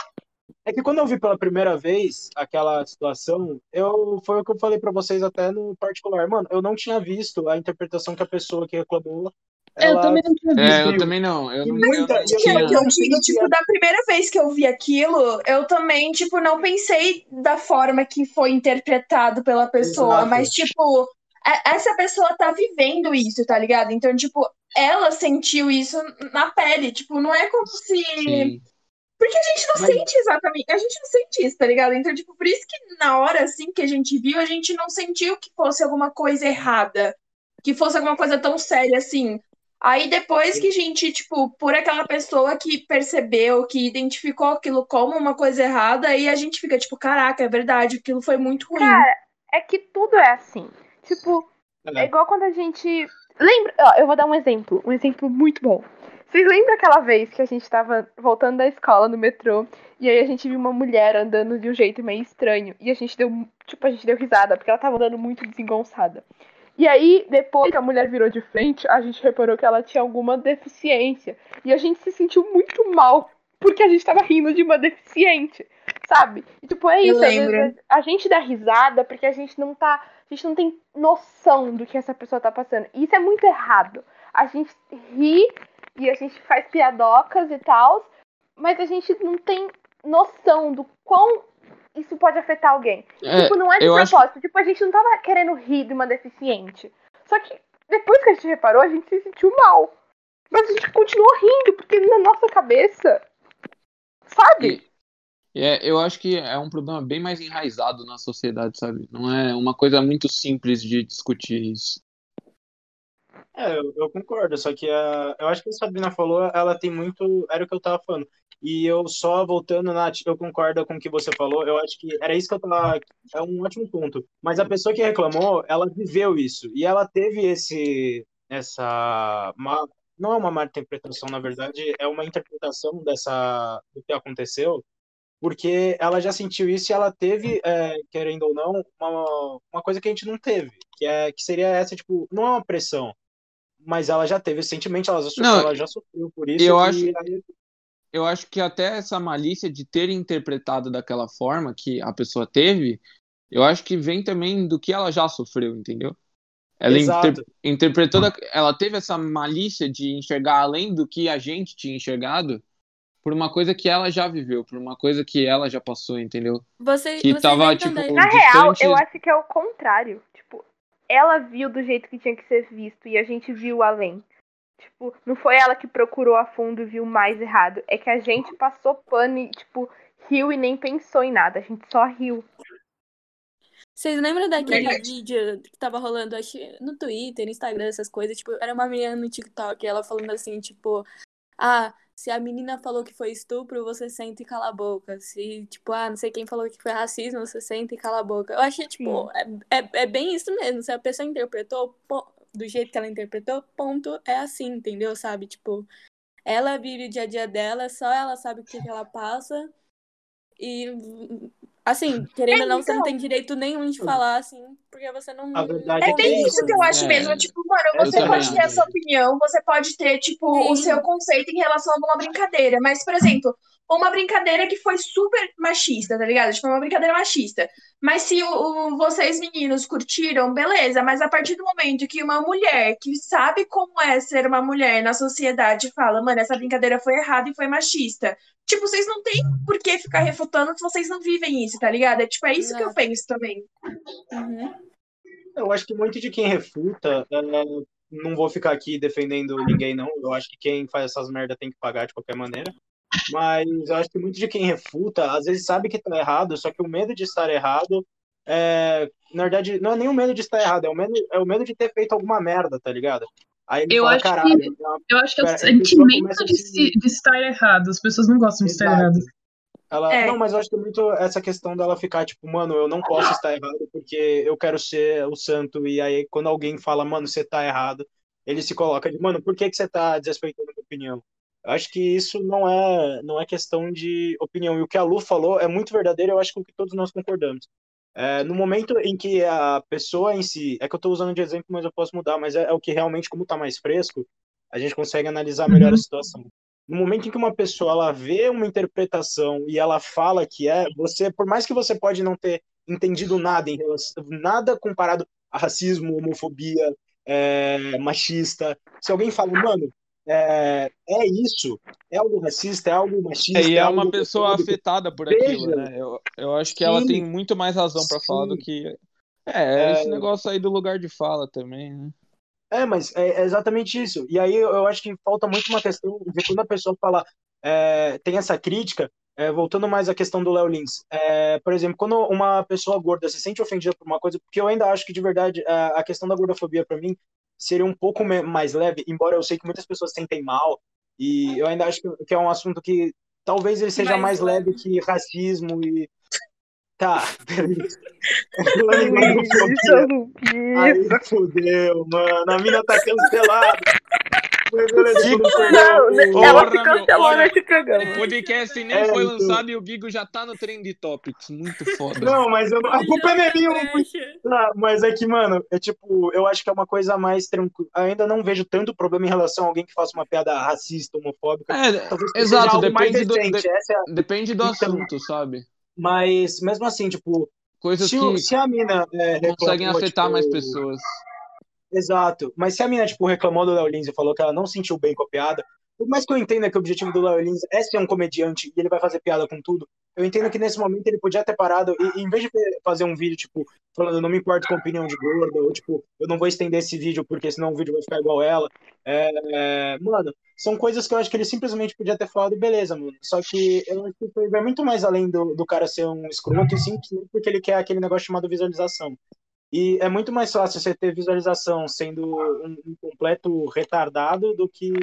G: é que quando eu vi pela primeira vez aquela situação, eu foi o que eu falei pra vocês até no particular. Mano, eu não tinha visto a interpretação que a pessoa que reclamou.
D: É, eu
G: Ela,
D: também não tinha visto.
E: É, eu também não. Eu não,
G: muita-
E: eu não
G: eu-
A: que,
E: tinha.
A: eu digo, tipo, da primeira vez que eu vi aquilo, eu também, tipo, não pensei da forma que foi interpretado pela pessoa,
G: Exato.
A: mas, tipo, a- essa pessoa tá vivendo isso, tá ligado? Então, tipo, ela sentiu isso na pele, tipo, não é como se.
E: Sim.
A: Porque a gente não
G: Mas-
A: sente exatamente, a gente não sente isso, tá ligado? Então, tipo, por isso que na hora, assim, que a gente viu, a gente não sentiu que fosse alguma coisa errada, que fosse alguma coisa tão séria assim. Aí depois que a gente, tipo, por aquela pessoa que percebeu, que identificou aquilo como uma coisa errada, aí a gente fica, tipo, caraca, é verdade, aquilo foi muito ruim.
C: Cara, é que tudo é assim. Tipo, é
G: É.
C: igual quando a gente. Lembra? Ó, eu vou dar um exemplo. Um exemplo muito bom. Vocês lembram aquela vez que a gente tava voltando da escola no metrô e aí a gente viu uma mulher andando de um jeito meio estranho e a gente deu, tipo, a gente deu risada porque ela tava andando muito desengonçada. E aí, depois que a mulher virou de frente, a gente reparou que ela tinha alguma deficiência e a gente se sentiu muito mal porque a gente tava rindo de uma deficiente, sabe? E, tipo, é isso, vezes a gente dá risada porque a gente não tá, a gente não tem noção do que essa pessoa tá passando. E isso é muito errado. A gente ri e a gente faz piadocas e tal, mas a gente não tem noção do quão isso pode afetar alguém.
E: É,
C: tipo, não é de
E: eu acho-
C: propósito. Tipo, a gente não tava querendo rir de uma deficiente. Só que depois que a gente reparou, a gente se sentiu mal. Mas a gente continuou rindo, porque na nossa cabeça. Sabe?
E: E, é, eu acho que é um problema bem mais enraizado na sociedade, sabe? Não é uma coisa muito simples de discutir isso.
G: É, eu, eu concordo, só que a, eu acho que a Sabrina falou, ela tem muito. Era o que eu tava falando. E eu só voltando, Nath, eu concordo com o que você falou, eu acho que era isso que eu tava. É um ótimo ponto. Mas a pessoa que reclamou, ela viveu isso. E ela teve esse. Essa. má- não é uma má interpretação, na verdade, é uma interpretação dessa, do que aconteceu, porque ela já sentiu isso e ela teve, é, querendo ou não, uma, uma coisa que a gente não teve, que, é, que seria essa, tipo, não é uma pressão mas ela já teve recentemente, ela já, sofreu,
E: Não,
G: ela já sofreu por isso.
E: eu acho-
G: aí-
E: Eu acho que até essa malícia de ter interpretado daquela forma que a pessoa teve, eu acho que vem também do que ela já sofreu, entendeu? Ela inter- interpretou, da- ela teve essa malícia de enxergar além do que a gente tinha enxergado, por uma coisa que ela já viveu, por uma coisa que ela já passou, entendeu?
F: Você,
E: Que
F: vocês
E: tava, tipo,
C: Na real,
E: distante-
C: eu acho que é o contrário. Tipo, ela viu do jeito que tinha que ser visto e a gente viu além. Tipo, não foi ela que procurou a fundo e viu mais errado. É que a gente passou pano e, tipo, riu e nem pensou em nada. A gente só riu.
F: Vocês lembram daquele
A: Verdade.
F: vídeo que tava rolando, acho, que no Twitter, no Instagram, essas coisas? Tipo, era uma menina no TikTok, ela falando assim, tipo, ah, se a menina falou que foi estupro, você senta e cala a boca. Se, tipo, ah, não sei quem falou que foi racismo, você senta e cala a boca. Eu achei, tipo, é, é, é bem isso mesmo. Se a pessoa interpretou po- do jeito que ela interpretou, ponto, é assim, entendeu? Sabe? Tipo, ela vive o dia a dia dela, só ela sabe o que, que ela passa. E, assim, querendo ou não, você não tem direito nenhum de falar, assim, porque você não.
G: A verdade
A: É
G: é
A: bem
G: é
A: isso que eu acho
E: É.
A: mesmo. Tipo, mano, você pode ter a sua opinião, você pode ter, tipo, o
F: Sim.
A: seu conceito em relação a alguma brincadeira. Mas, por exemplo, uma brincadeira que foi super machista, tá ligado? Tipo, uma brincadeira machista. Mas se o, o- vocês, meninos, curtiram, beleza. Mas a partir do momento que uma mulher que sabe como é ser uma mulher na sociedade fala, mano, essa brincadeira foi errada e foi machista. Tipo, vocês não têm por que ficar refutando se vocês não vivem isso, tá ligado? É tipo, é isso que eu penso também.
F: Uhum.
G: Eu acho que muito de quem refuta, é, não vou ficar aqui defendendo ninguém, não. Eu acho que quem faz essas merda tem que pagar de qualquer maneira. Mas eu acho que muito de quem refuta, às vezes sabe que tá errado, só que o medo de estar errado é, na verdade, não é nem o medo de estar errado, é o medo, é o medo de ter feito alguma merda, tá ligado? Aí ele
D: Eu
G: fala,
D: acho que-
G: caralho, é
D: Eu acho que é o
G: pessoa
D: sentimento de,
G: se-
D: de estar errado. As pessoas não gostam de estar
G: Exato.
D: errado.
G: Ela,
A: É.
G: Não, mas eu acho que é muito essa questão dela ficar tipo, mano, eu não posso estar errado porque eu quero ser o santo. E aí, quando alguém fala, mano, você tá errado, ele se coloca de, mano, por que, que você tá desrespeitando a minha opinião? Eu acho que isso não é, não é questão de opinião. E o que a Lu falou é muito verdadeiro, eu acho que o que todos nós concordamos. É, no momento em que a pessoa em si, é que eu tô usando de exemplo, mas eu posso mudar, mas é, é o que realmente, como tá mais fresco, a gente consegue analisar melhor a
D: Uhum.
G: situação no momento em que uma pessoa ela vê uma interpretação e ela fala que é, você, por mais que você pode não ter entendido nada em relação, nada comparado a racismo, homofobia, é, machista, se alguém fala, mano, é, é isso, é algo racista, é algo machista,
E: É, e é
G: algo
E: uma pessoa afetada por
G: Veja.
E: aquilo, né? Eu, eu acho que ela
G: Sim.
E: tem muito mais razão pra falar do que. É,
G: É.
E: esse negócio aí do lugar de fala também, né?
G: É, mas é é exatamente isso. E aí eu eu acho que falta muito uma questão de quando a pessoa fala, é, tem essa crítica, é, voltando mais à questão do Léo Lins. É, por exemplo, quando uma pessoa gorda se sente ofendida por uma coisa, porque eu ainda acho que de verdade a, a questão da gordofobia para mim seria um pouco mais leve, embora eu sei que muitas pessoas sentem mal, e eu ainda acho que, é um assunto que talvez ele seja
F: Mais
G: mais, leve que racismo e. Tá, beleza. Aí fudeu, mano. A mina tá cancelada.
C: Não, né,
E: Porra,
C: ela se cancelou nesse
E: O podcast nem
G: É,
E: foi
G: então.
E: lançado e o Gigo já tá no Trend Topics. Muito foda.
G: Não, mas eu, a culpa não é minha. eu não. Ah, mas é que, mano, é tipo, eu acho que é uma coisa mais tranquila. Ainda não vejo tanto problema em relação a alguém que faça uma piada racista, homofóbica.
E: É, exato, depende do, de-
G: é a-
E: depende do
G: Então.
E: assunto, sabe?
G: Mas, mesmo assim, tipo,
E: Coisas
G: se,
E: que
G: se a mina é,
E: conseguem
G: reclamou,
E: afetar
G: tipo,
E: mais pessoas.
G: Exato. Mas se a mina, tipo, reclamou do Léo Lins e falou que ela não sentiu bem com a piada, por mais que eu entenda que o objetivo do Léo Lins é ser um comediante e ele vai fazer piada com tudo, eu entendo que nesse momento ele podia ter parado e, em vez de fazer um vídeo, tipo, falando, eu não me importo com a opinião de gorda, ou tipo, eu não vou estender esse vídeo porque senão o vídeo vai ficar igual ela. É, é, mano, são coisas que eu acho que ele simplesmente podia ter falado, beleza, mano. Só que eu acho que vai muito mais além do, do cara ser um escroto, e simplesmente porque ele quer aquele negócio chamado visualização. E é muito mais fácil você ter visualização sendo um, completo retardado do que,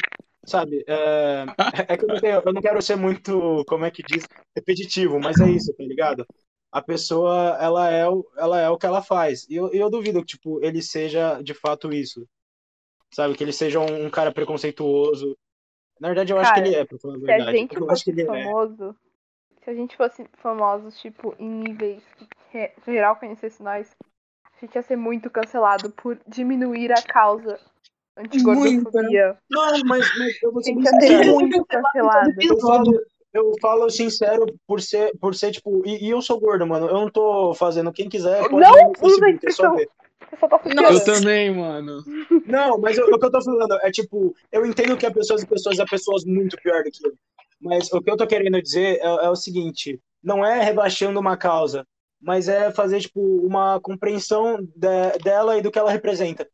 G: sabe? É, é que eu não, tenho- eu não quero ser muito, como é que diz, repetitivo, mas é isso, tá ligado? A pessoa, ela é o, ela é o que ela faz. E eu, eu duvido que, tipo, ele seja de fato isso. Sabe? Que ele seja um, um cara preconceituoso. Na verdade, eu acho
C: Cara,
G: que ele é, pra falar a
C: Se a
G: verdade.
C: gente
G: Eu acho que
C: fosse
G: ele é.
C: famoso, se a gente fosse famosos, tipo, em níveis que geral conhecesse nós, a gente ia ser muito cancelado por diminuir a causa antigordofobia.
G: Não, mas, mas eu vou
C: A
G: ser
C: gente
G: bem
C: ia ser
G: sincero.
C: muito cancelado.
G: Eu falo, eu falo sincero por ser, por ser tipo, e, e eu sou gordo, mano. Eu não tô fazendo. Quem quiser, pode
C: Não usa a
G: é
C: expressão.
G: ver.
C: Eu só tô
A: Nossa.
E: Eu
C: fugindo.
E: também, mano.
G: Não, mas eu- o que eu tô falando é tipo, eu entendo que há pessoas e pessoas há pessoas muito pior do que eu. Mas o que eu tô querendo dizer é, é o seguinte: não é rebaixando uma causa, mas é fazer tipo uma compreensão de- dela e do que ela representa.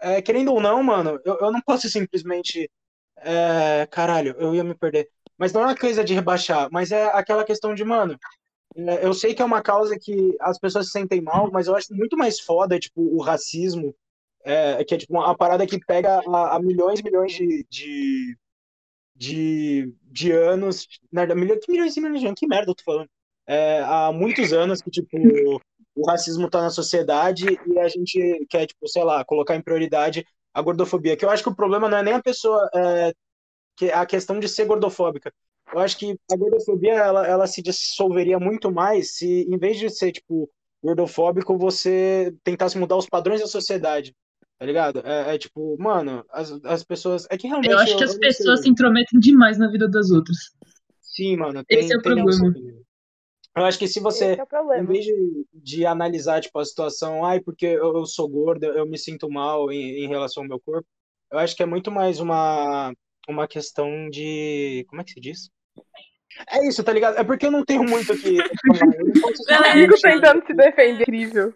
G: É, querendo ou não, mano, eu, eu não posso simplesmente. é, caralho, eu ia me perder. Mas não é uma coisa de rebaixar, mas é aquela questão de, mano. é, eu sei que é uma causa que as pessoas se sentem mal, mas eu acho muito mais foda, tipo, o racismo, é, que é tipo uma parada que pega a, a milhões e milhões de, de, de, de anos. Verdade, milhões, milhões e milhões de anos? Que merda eu tô falando? É, há muitos anos que, tipo, o racismo tá na sociedade e a gente quer, tipo, sei lá, colocar em prioridade a gordofobia. Que eu acho que o problema não é nem a pessoa, é, que a questão de ser gordofóbica. Eu acho que a gordofobia, ela, ela se dissolveria muito mais se, em vez de ser, tipo, gordofóbico, você tentasse mudar os padrões da sociedade. Tá ligado? É, é tipo, mano, as, as pessoas. É que realmente.
D: Eu acho que as pessoas se
G: sei.
D: intrometem demais na vida das outras.
G: Sim, mano. Tem,
D: Esse é o problema.
G: Eu acho que se você.
C: É
G: Em vez de, de analisar tipo, a situação, ai, porque eu, sou gorda, eu me sinto mal em, em relação ao meu corpo, eu acho que é muito mais uma, uma questão de. Como é que se diz? É isso, tá ligado? É porque eu não tenho muito o que falar. Eu não posso
F: Ela
C: Amigo
G: simplesmente-
C: tentando se defender. Incrível.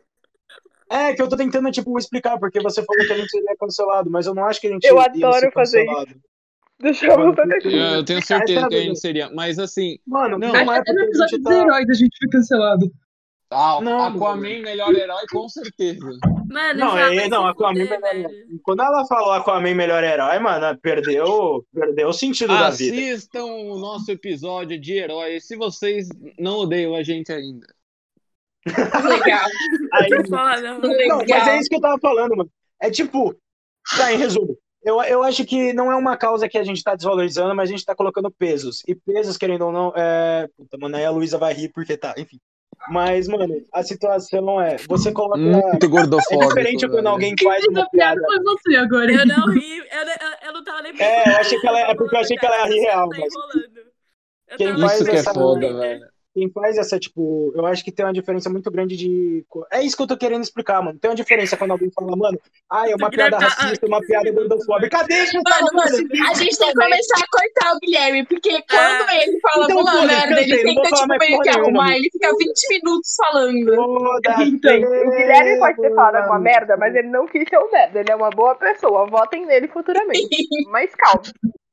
G: É, que eu tô tentando, tipo, explicar, porque você falou que a gente seria cancelado, mas eu não acho que a gente
C: Eu adoro fazer
G: cancelado.
C: Deixa eu
G: Mano,
C: voltar
G: porque-
E: Eu, eu tenho certeza
G: é
E: que a gente seria. Mas assim,
G: Mano,
E: Não,
G: não, é
D: até no episódio
G: gente
D: dos
G: tá.
D: heróis a gente foi cancelado.
E: ah,
G: Não,
E: Aquaman, melhor herói, com certeza.
F: Mano,
G: Não, é, não, Aquaman
F: fuder,
G: melhor
F: velho.
G: Quando ela falou Aquaman melhor herói, mano, perdeu, perdeu o sentido da vida.
E: Assistam o nosso episódio de heróis se vocês não odeiam a gente ainda.
A: Legal.
G: Aí,
F: Foda, mano.
G: não, mas
A: Legal.
G: é isso que eu tava falando, mano. É tipo, tá, em resumo, eu, eu acho que não é uma causa que a gente tá desvalorizando, mas a gente tá colocando pesos. E pesos, querendo ou não, é. Puta, mano, aí a Luísa vai rir porque tá, enfim. Mas, mano, a situação é. Você coloca.
E: Muito
G: É
E: gordofóbico.
G: diferente quando
E: velho.
G: alguém
D: Quem
G: faz
D: fez
G: uma
D: a piada foi você agora.
F: Eu não ri, eu, eu, eu não tava nem
G: É, eu achei que ela- é porque eu achei que ela ia rir real, mas- Quem faz
E: Isso que é
G: essa-
E: foda, velho.
G: Quem faz essa, tipo, eu acho que tem uma diferença muito grande de. É isso que eu tô querendo explicar, mano. Tem uma diferença quando alguém fala, mano, ah, é uma piada
F: tá-
G: racista, uma
F: ah,
G: piada
F: 15 minutos,
G: gordofóbica. Deixa eu
A: Mano, mano, a gente tem que começar a cortar o Guilherme, porque quando
F: É.
A: ele fala
G: Então,
A: alguma
G: foda-se,
A: merda, ele tenta, tipo, meio que
G: nenhuma,
A: arrumar,
G: mano.
A: ele fica 20 minutos falando.
G: Foda-se,
D: Então,
C: O Guilherme pode ter falado alguma merda, mas ele não quis ser um merda. Ele é uma boa pessoa. Votem nele futuramente. Mas calma.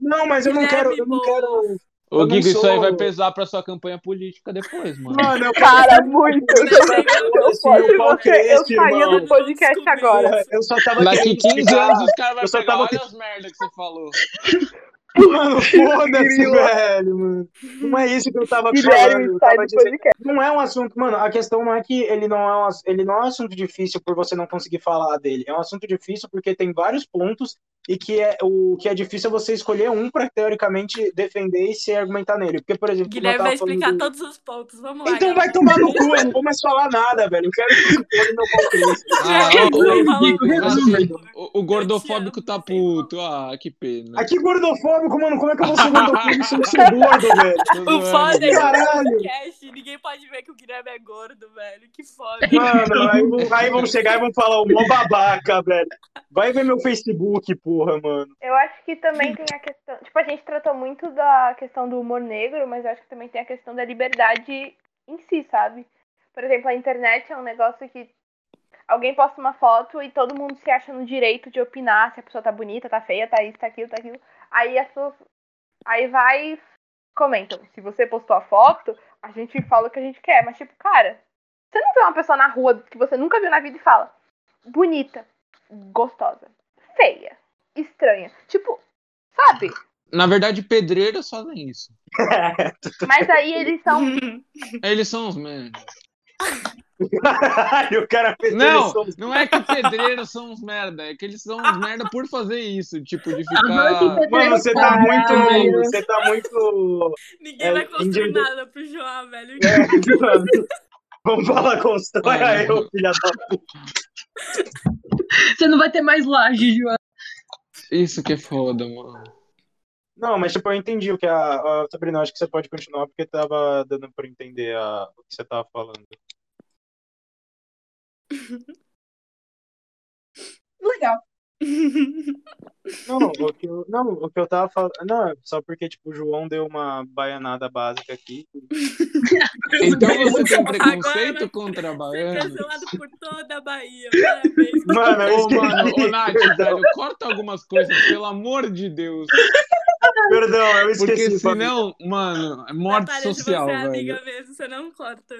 G: Não, mas eu não quero, eu não quero.
E: Ô,
G: não
E: Gigo, isso aí
G: sou-
E: vai pesar pra sua campanha política depois, mano.
G: Mano, eu
C: Para muito. Se eu saía do podcast agora.
G: Porra, eu só tava
E: Daqui
G: querendo
E: 15
G: explicar.
E: anos os caras vão
G: Eu só
E: pegar,
G: tava-
E: olha as merdas que você falou.
G: Mano, foda-se, velho, mano. Não é isso que eu tava falando. Eu tava dizendo
C: podcast.
G: Não é um assunto, mano, a questão não é que ele não é um, ele não é um assunto difícil por você não conseguir falar dele. É um assunto difícil porque tem vários pontos e que é o que é difícil é você escolher um pra teoricamente defender e se argumentar nele. Porque, por exemplo,
F: Guilherme vai explicar
G: do-
F: todos os pontos. Vamos lá.
G: Então vai tomar no cu, eu não vou mais falar nada, velho. Eu quero que meu cresça.
E: Ah,
F: um
D: resume.
F: pouco.
E: o, o gordofóbico tá puto. Ah, que pena.
G: Aqui gordofóbico, mano, como é que eu vou ser gordofóbico se eu sou gordo, velho?
F: O foda é.
G: Caralho.
F: podcast ninguém pode ver que o Guilherme é gordo, velho. Que foda.
G: Mano, aí, vão- aí vão chegar e vão falar, o mó babaca, velho. Vai ver meu Facebook, porra, mano.
C: Eu acho que também tem a questão. Tipo, a gente tratou muito da questão do humor negro, mas eu acho que também tem a questão da liberdade em si, sabe? Por exemplo, a internet é um negócio que alguém posta uma foto e todo mundo se acha no direito de opinar se a pessoa tá bonita, tá feia, tá isso, tá aquilo, tá aquilo. Aí as pessoas. Aí vai e comentam. Se você postou a foto, a gente fala o que a gente quer. Mas, tipo, cara, você não vê uma pessoa na rua que você nunca viu na vida e fala bonita, gostosa, feia, estranha. Tipo, sabe?
E: Na verdade, pedreiros fazem isso.
C: Mas aí eles são.
E: Eles são os merda.
G: Caralho, o cara fez
E: Não,
G: eleição.
E: não é que pedreiros são uns merda, é que eles são uns merda por fazer isso, tipo, de ficar.
G: Mano, você tá muito. Você tá muito.
F: Ninguém
G: É,
F: vai construir
G: individu-
F: nada pro João, velho.
G: É, mano. Vamos falar, constrói
E: Ah,
G: aí, ô filha da puta.
D: Você não vai ter mais laje, João.
E: Isso que é foda, mano.
G: Não, mas tipo, eu entendi o que a, a Sabrina, acho que você pode continuar porque tava dando pra entender a, o que você tava falando.
A: Legal.
G: Não, o que eu, não, o que eu tava falando. Não, é só porque, tipo, o João deu uma baianada básica aqui.
E: Então você tem
F: Agora
E: preconceito
F: vai
E: contra
F: Ser
E: baiano?
F: cancelado por toda a Bahia. Parabéns.
G: Mano,
E: Ô, mano, ô, Nath, velho, corta algumas coisas, pelo amor de Deus.
G: perdão, eu
E: Porque
G: esqueci. família.
E: senão, mano, é morte
F: Natália,
E: social,
F: você é
E: velho.
F: amiga mesmo, você não corta.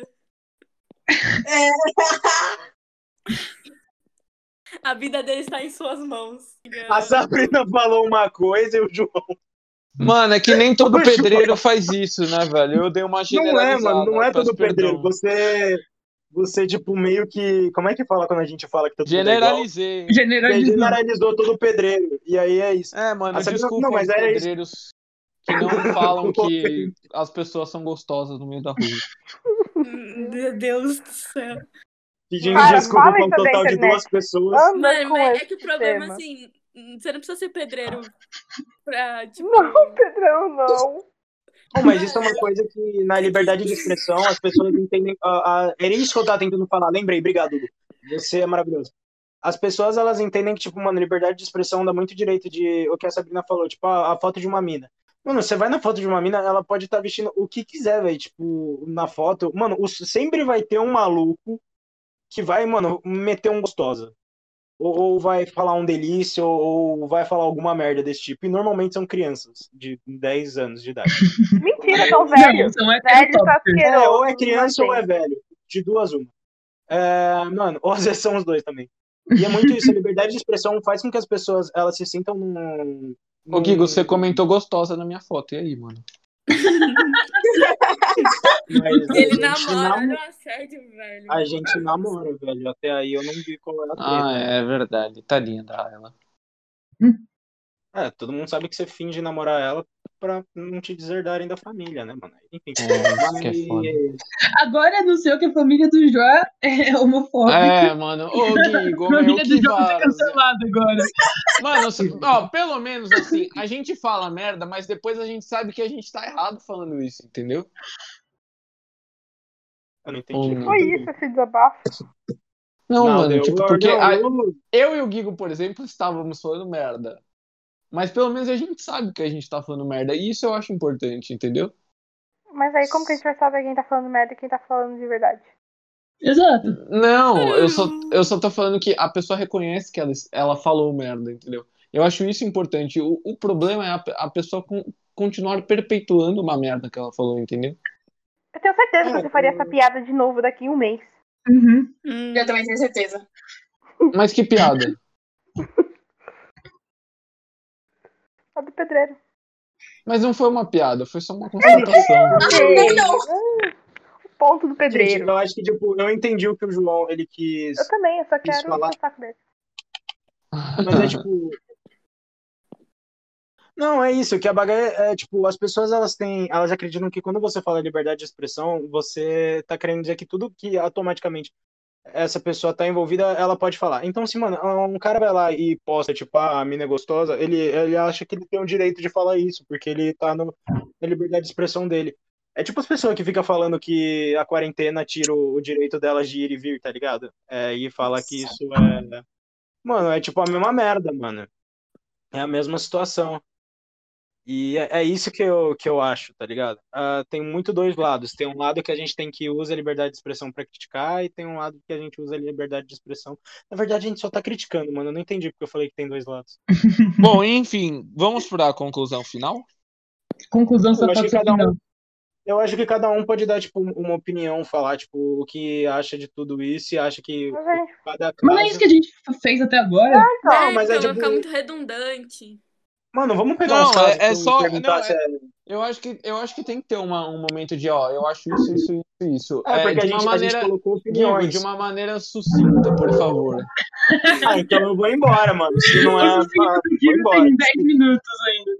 F: A vida dele está em suas mãos.
G: A Sabrina falou uma coisa e o João.
E: Mano, é que nem todo pedreiro faz isso, né, velho? Eu dei uma
G: Não é,
E: generalizada.
G: mano, não é todo pedreiro.
E: perdão.
G: Você. Você, tipo, meio que. Como é que fala quando a gente fala que todo é igual?
E: Generalizei.
G: Você
D: Generalizando.
G: generalizou todo pedreiro. E aí é isso.
E: É, mano,
G: sabe-
E: desculpa
G: não, mas
E: os
G: era isso.
E: pedreiros que não falam que as pessoas são gostosas no meio da rua.
F: Meu Deus do céu.
G: Pedindo
C: Cara,
G: desculpa pra um total de duas pessoas.
C: Anda
F: Mano, mas é que o problema,
C: tema.
F: assim, você não precisa ser pedreiro pra, tipo.
C: Não, Pedrão, não.
G: Não, mas isso é uma coisa que na liberdade de expressão as pessoas entendem. a- a- era isso que eu tava tentando falar. Lembrei, obrigado, Lu. Você é maravilhoso. As pessoas elas entendem que, tipo, mano, liberdade de expressão dá muito direito de o que a Sabrina falou, tipo, a, a foto de uma mina. Mano, você vai na foto de uma mina, ela pode estar vestindo o que quiser, velho. Tipo, na foto. Mano, o- sempre vai ter um maluco que vai, mano, meter um gostosa. Ou, ou vai falar um delícia, ou, ou vai falar alguma merda desse tipo. E normalmente são crianças de 10 anos de idade.
C: Mentira, tão
D: Não,
C: velho.
D: são
C: Velho asqueroso.
G: É, ou é criança
C: não
G: ou é velho. De duas, uma. É, mano, ou às vezes são os dois também. E é muito isso, a liberdade de expressão faz com que as pessoas elas se sintam num.
E: Ô, Guigo, você comentou gostosa na minha foto. E aí, mano?
G: Mas a
F: Ele
G: gente
F: namora,
G: nam-
F: assédio, velho.
G: A gente namora, velho. Até aí eu não vi qual é a treta.
E: Ah, é verdade. Tadinha da ela.
G: É, todo mundo sabe que você finge namorar ela pra não te deserdarem da família, né, mano? Enfim.
E: É, isso que é foda.
D: Agora anunciou que a família do João é homofóbica.
E: É, mano. Ô, Guigo,
D: a família
E: que
D: do João tá cancelada agora.
E: Mano, se- ó, pelo menos assim, a gente fala merda, mas depois a gente sabe que a gente tá errado falando isso, entendeu?
G: Eu não entendi.
E: Hum.
C: Foi isso, esse desabafo.
E: Não, mano,
G: deu-
E: tipo, porque
G: não,
E: a-
G: eu-
E: eu e o Guigo, por exemplo, estávamos falando merda. Mas pelo menos a gente sabe que a gente tá falando merda. E isso eu acho importante, entendeu?
C: Mas aí como que a gente vai saber quem tá falando merda e quem tá falando de verdade?
D: Exato.
E: Não, eu só, eu só tô falando que a pessoa reconhece que ela, ela falou merda, entendeu? Eu acho isso importante. O, o problema é a, a pessoa con- continuar perpetuando uma merda que ela falou, entendeu?
C: Eu tenho certeza que
G: É,
C: você faria
G: eu-
C: essa piada de novo daqui em um mês.
D: Uhum.
F: Hum.
A: Eu também tenho certeza.
E: Mas que piada.
C: A do pedreiro.
E: Mas não foi uma piada, foi só uma constatação.
A: Não, não.
C: Hum, O ponto do
G: Gente,
C: pedreiro.
G: eu acho que, tipo, eu entendi o que o João, ele quis...
C: Eu também, eu só quero
G: falar.
C: o saco dele.
G: Mas é tipo. Não, é isso, que a bagaia é, tipo, as pessoas elas têm, elas acreditam que quando você fala liberdade de expressão, você tá querendo dizer que tudo que automaticamente essa pessoa tá envolvida, ela pode falar. Então, se, mano, um cara vai lá e posta, tipo, ah, a mina é gostosa, ele, ele acha que ele tem o direito de falar isso, porque ele tá no, na liberdade de expressão dele. É tipo as pessoas que ficam falando que a quarentena tira o, o direito delas de ir e vir, tá ligado? É, e fala que isso é. Mano, é tipo a mesma merda, mano. É a mesma situação. E é, é isso que eu, que eu acho, tá ligado? Ah, tem muito dois lados. Tem um lado que a gente tem que usar a liberdade de expressão pra criticar, e tem um lado que a gente usa a liberdade de expressão. Na verdade, a gente só tá criticando, mano. Eu não entendi porque eu falei que tem dois lados.
E: Bom, enfim, vamos para a conclusão final?
D: Conclusão só
G: Eu acho
D: pode
G: que
D: ser
G: cada um-. Eu acho que cada um pode dar, tipo, uma opinião, falar, tipo, o que acha de tudo isso e acha que
C: gente.
G: cada
D: Mas não é isso
G: caso...
D: que a gente fez até agora?
C: Então,
F: É,
G: mas é
F: então vai
G: tipo-
F: ficar muito redundante.
G: Mano, vamos pegar
E: Não,
G: uns casos
E: é- é só- não,
G: é...
E: Eu acho que, eu acho que tem que ter uma, um momento de, ó, eu acho isso, isso, isso, isso.
G: É, porque
E: de
G: a, gente,
E: uma
G: a gente
E: maneira,
G: colocou opiniões.
E: de uma maneira sucinta, por favor.
G: Ah, então eu vou embora, mano. Se não é.
D: Significa
G: ah, vou embora.
D: tem 10 minutos ainda.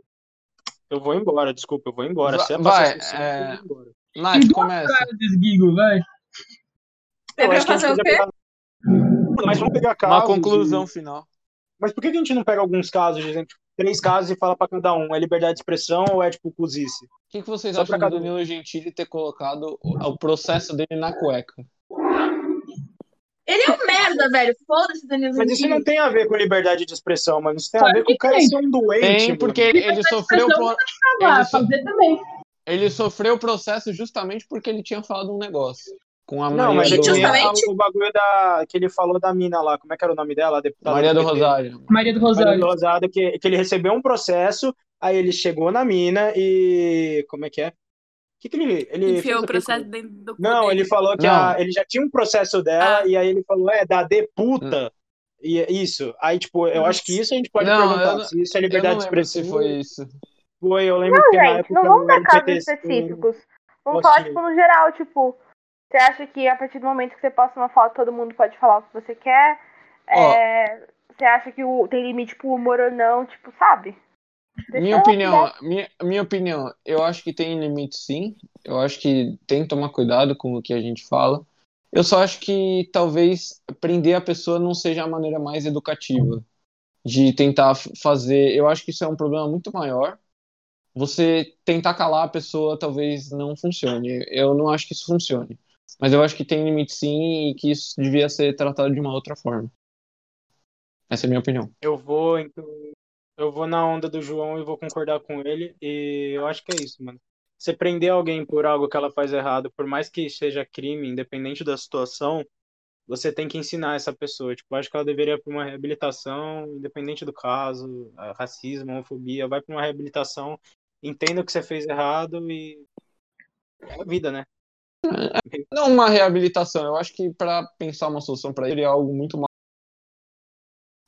G: Eu vou embora, desculpa, eu vou embora. Se é
E: Vai,
G: pra ser sucinto,
E: é-
G: eu vou embora.
E: Nath,
D: Em duas
E: começa.
D: frases, Guigo, vai.
A: É
G: Eu
A: pra fazer o quê?
G: pegar- Mas vamos pegar casos.
E: Uma conclusão
G: e-
E: final.
G: Mas por que que a gente não pega alguns casos, de exemplo, três casos e fala pra cada um? É liberdade de expressão ou é tipo cozice?
E: O que, que vocês
G: Só
E: acham
G: pra
E: do. Danilo Gentili ter colocado o, processo dele na cueca?
A: Ele é um merda, velho. Foda-se, Danilo
G: Mas isso não
A: Gentili.
G: tem a ver com liberdade de expressão, mano. Isso tem a
D: Claro
G: ver com o cara ser um doente.
E: Tem,
G: mano.
E: porque ele, ele sofreu pro-
D: falar,
E: ele so-
D: fazer também.
E: ele sofreu o processo justamente porque ele tinha falado um negócio com a
G: Não,
E: Maria
G: mas
E: do,
A: Justamente.
G: o bagulho da. que ele falou da mina lá. Como é que era o nome dela? A deputada
E: Maria do
G: PT.
E: Rosário.
D: Maria do
G: Maria
D: Rosário.
G: do Rosário, que, que ele recebeu um processo, aí ele chegou na mina e. Como é que é? O que, que ele. ele
F: Enfiou o processo dentro do
G: Não,
F: dele.
G: ele falou que a- ele já tinha um processo dela,
F: Ah.
G: e aí ele falou, é, da deputa. E é isso. Aí, tipo, eu acho que isso a gente pode
E: Não,
G: perguntar
E: não-
G: se isso é
E: Eu
G: liberdade de expressão.
E: se foi isso.
G: Foi, eu lembro
C: Não,
G: que na
C: gente,
G: época
C: não vamos dar casos específicos. Vamos falar, tipo, no geral, tipo, você acha que a partir do momento que você posta uma foto, todo mundo pode falar o que você quer?
E: Ó.
C: É, você acha que o, tem limite pro humor ou não, tipo, sabe? Deixa
E: Minha opinião, minha, minha opinião, eu acho que tem limite sim. Eu acho que tem que tomar cuidado com o que a gente fala. Eu só acho que talvez prender a pessoa não seja a maneira mais educativa de tentar fazer. Eu acho que isso é um problema muito maior. Você tentar calar a pessoa talvez não funcione. Eu não acho que isso funcione. Mas eu acho que tem limite sim e que isso devia ser tratado de uma outra forma. Essa é a minha opinião.
G: Eu vou, então. Eu vou na onda do João e vou concordar com ele. E eu acho que é isso, mano. Você prender alguém por algo que ela faz errado, por mais que seja crime, independente da situação, você tem que ensinar essa pessoa. Tipo, acho que ela deveria ir pra uma reabilitação, independente do caso, racismo, homofobia, vai pra uma reabilitação, entenda o que você fez errado e. É a vida, né?
E: Não uma reabilitação, eu acho que para pensar uma solução para ele é algo muito mais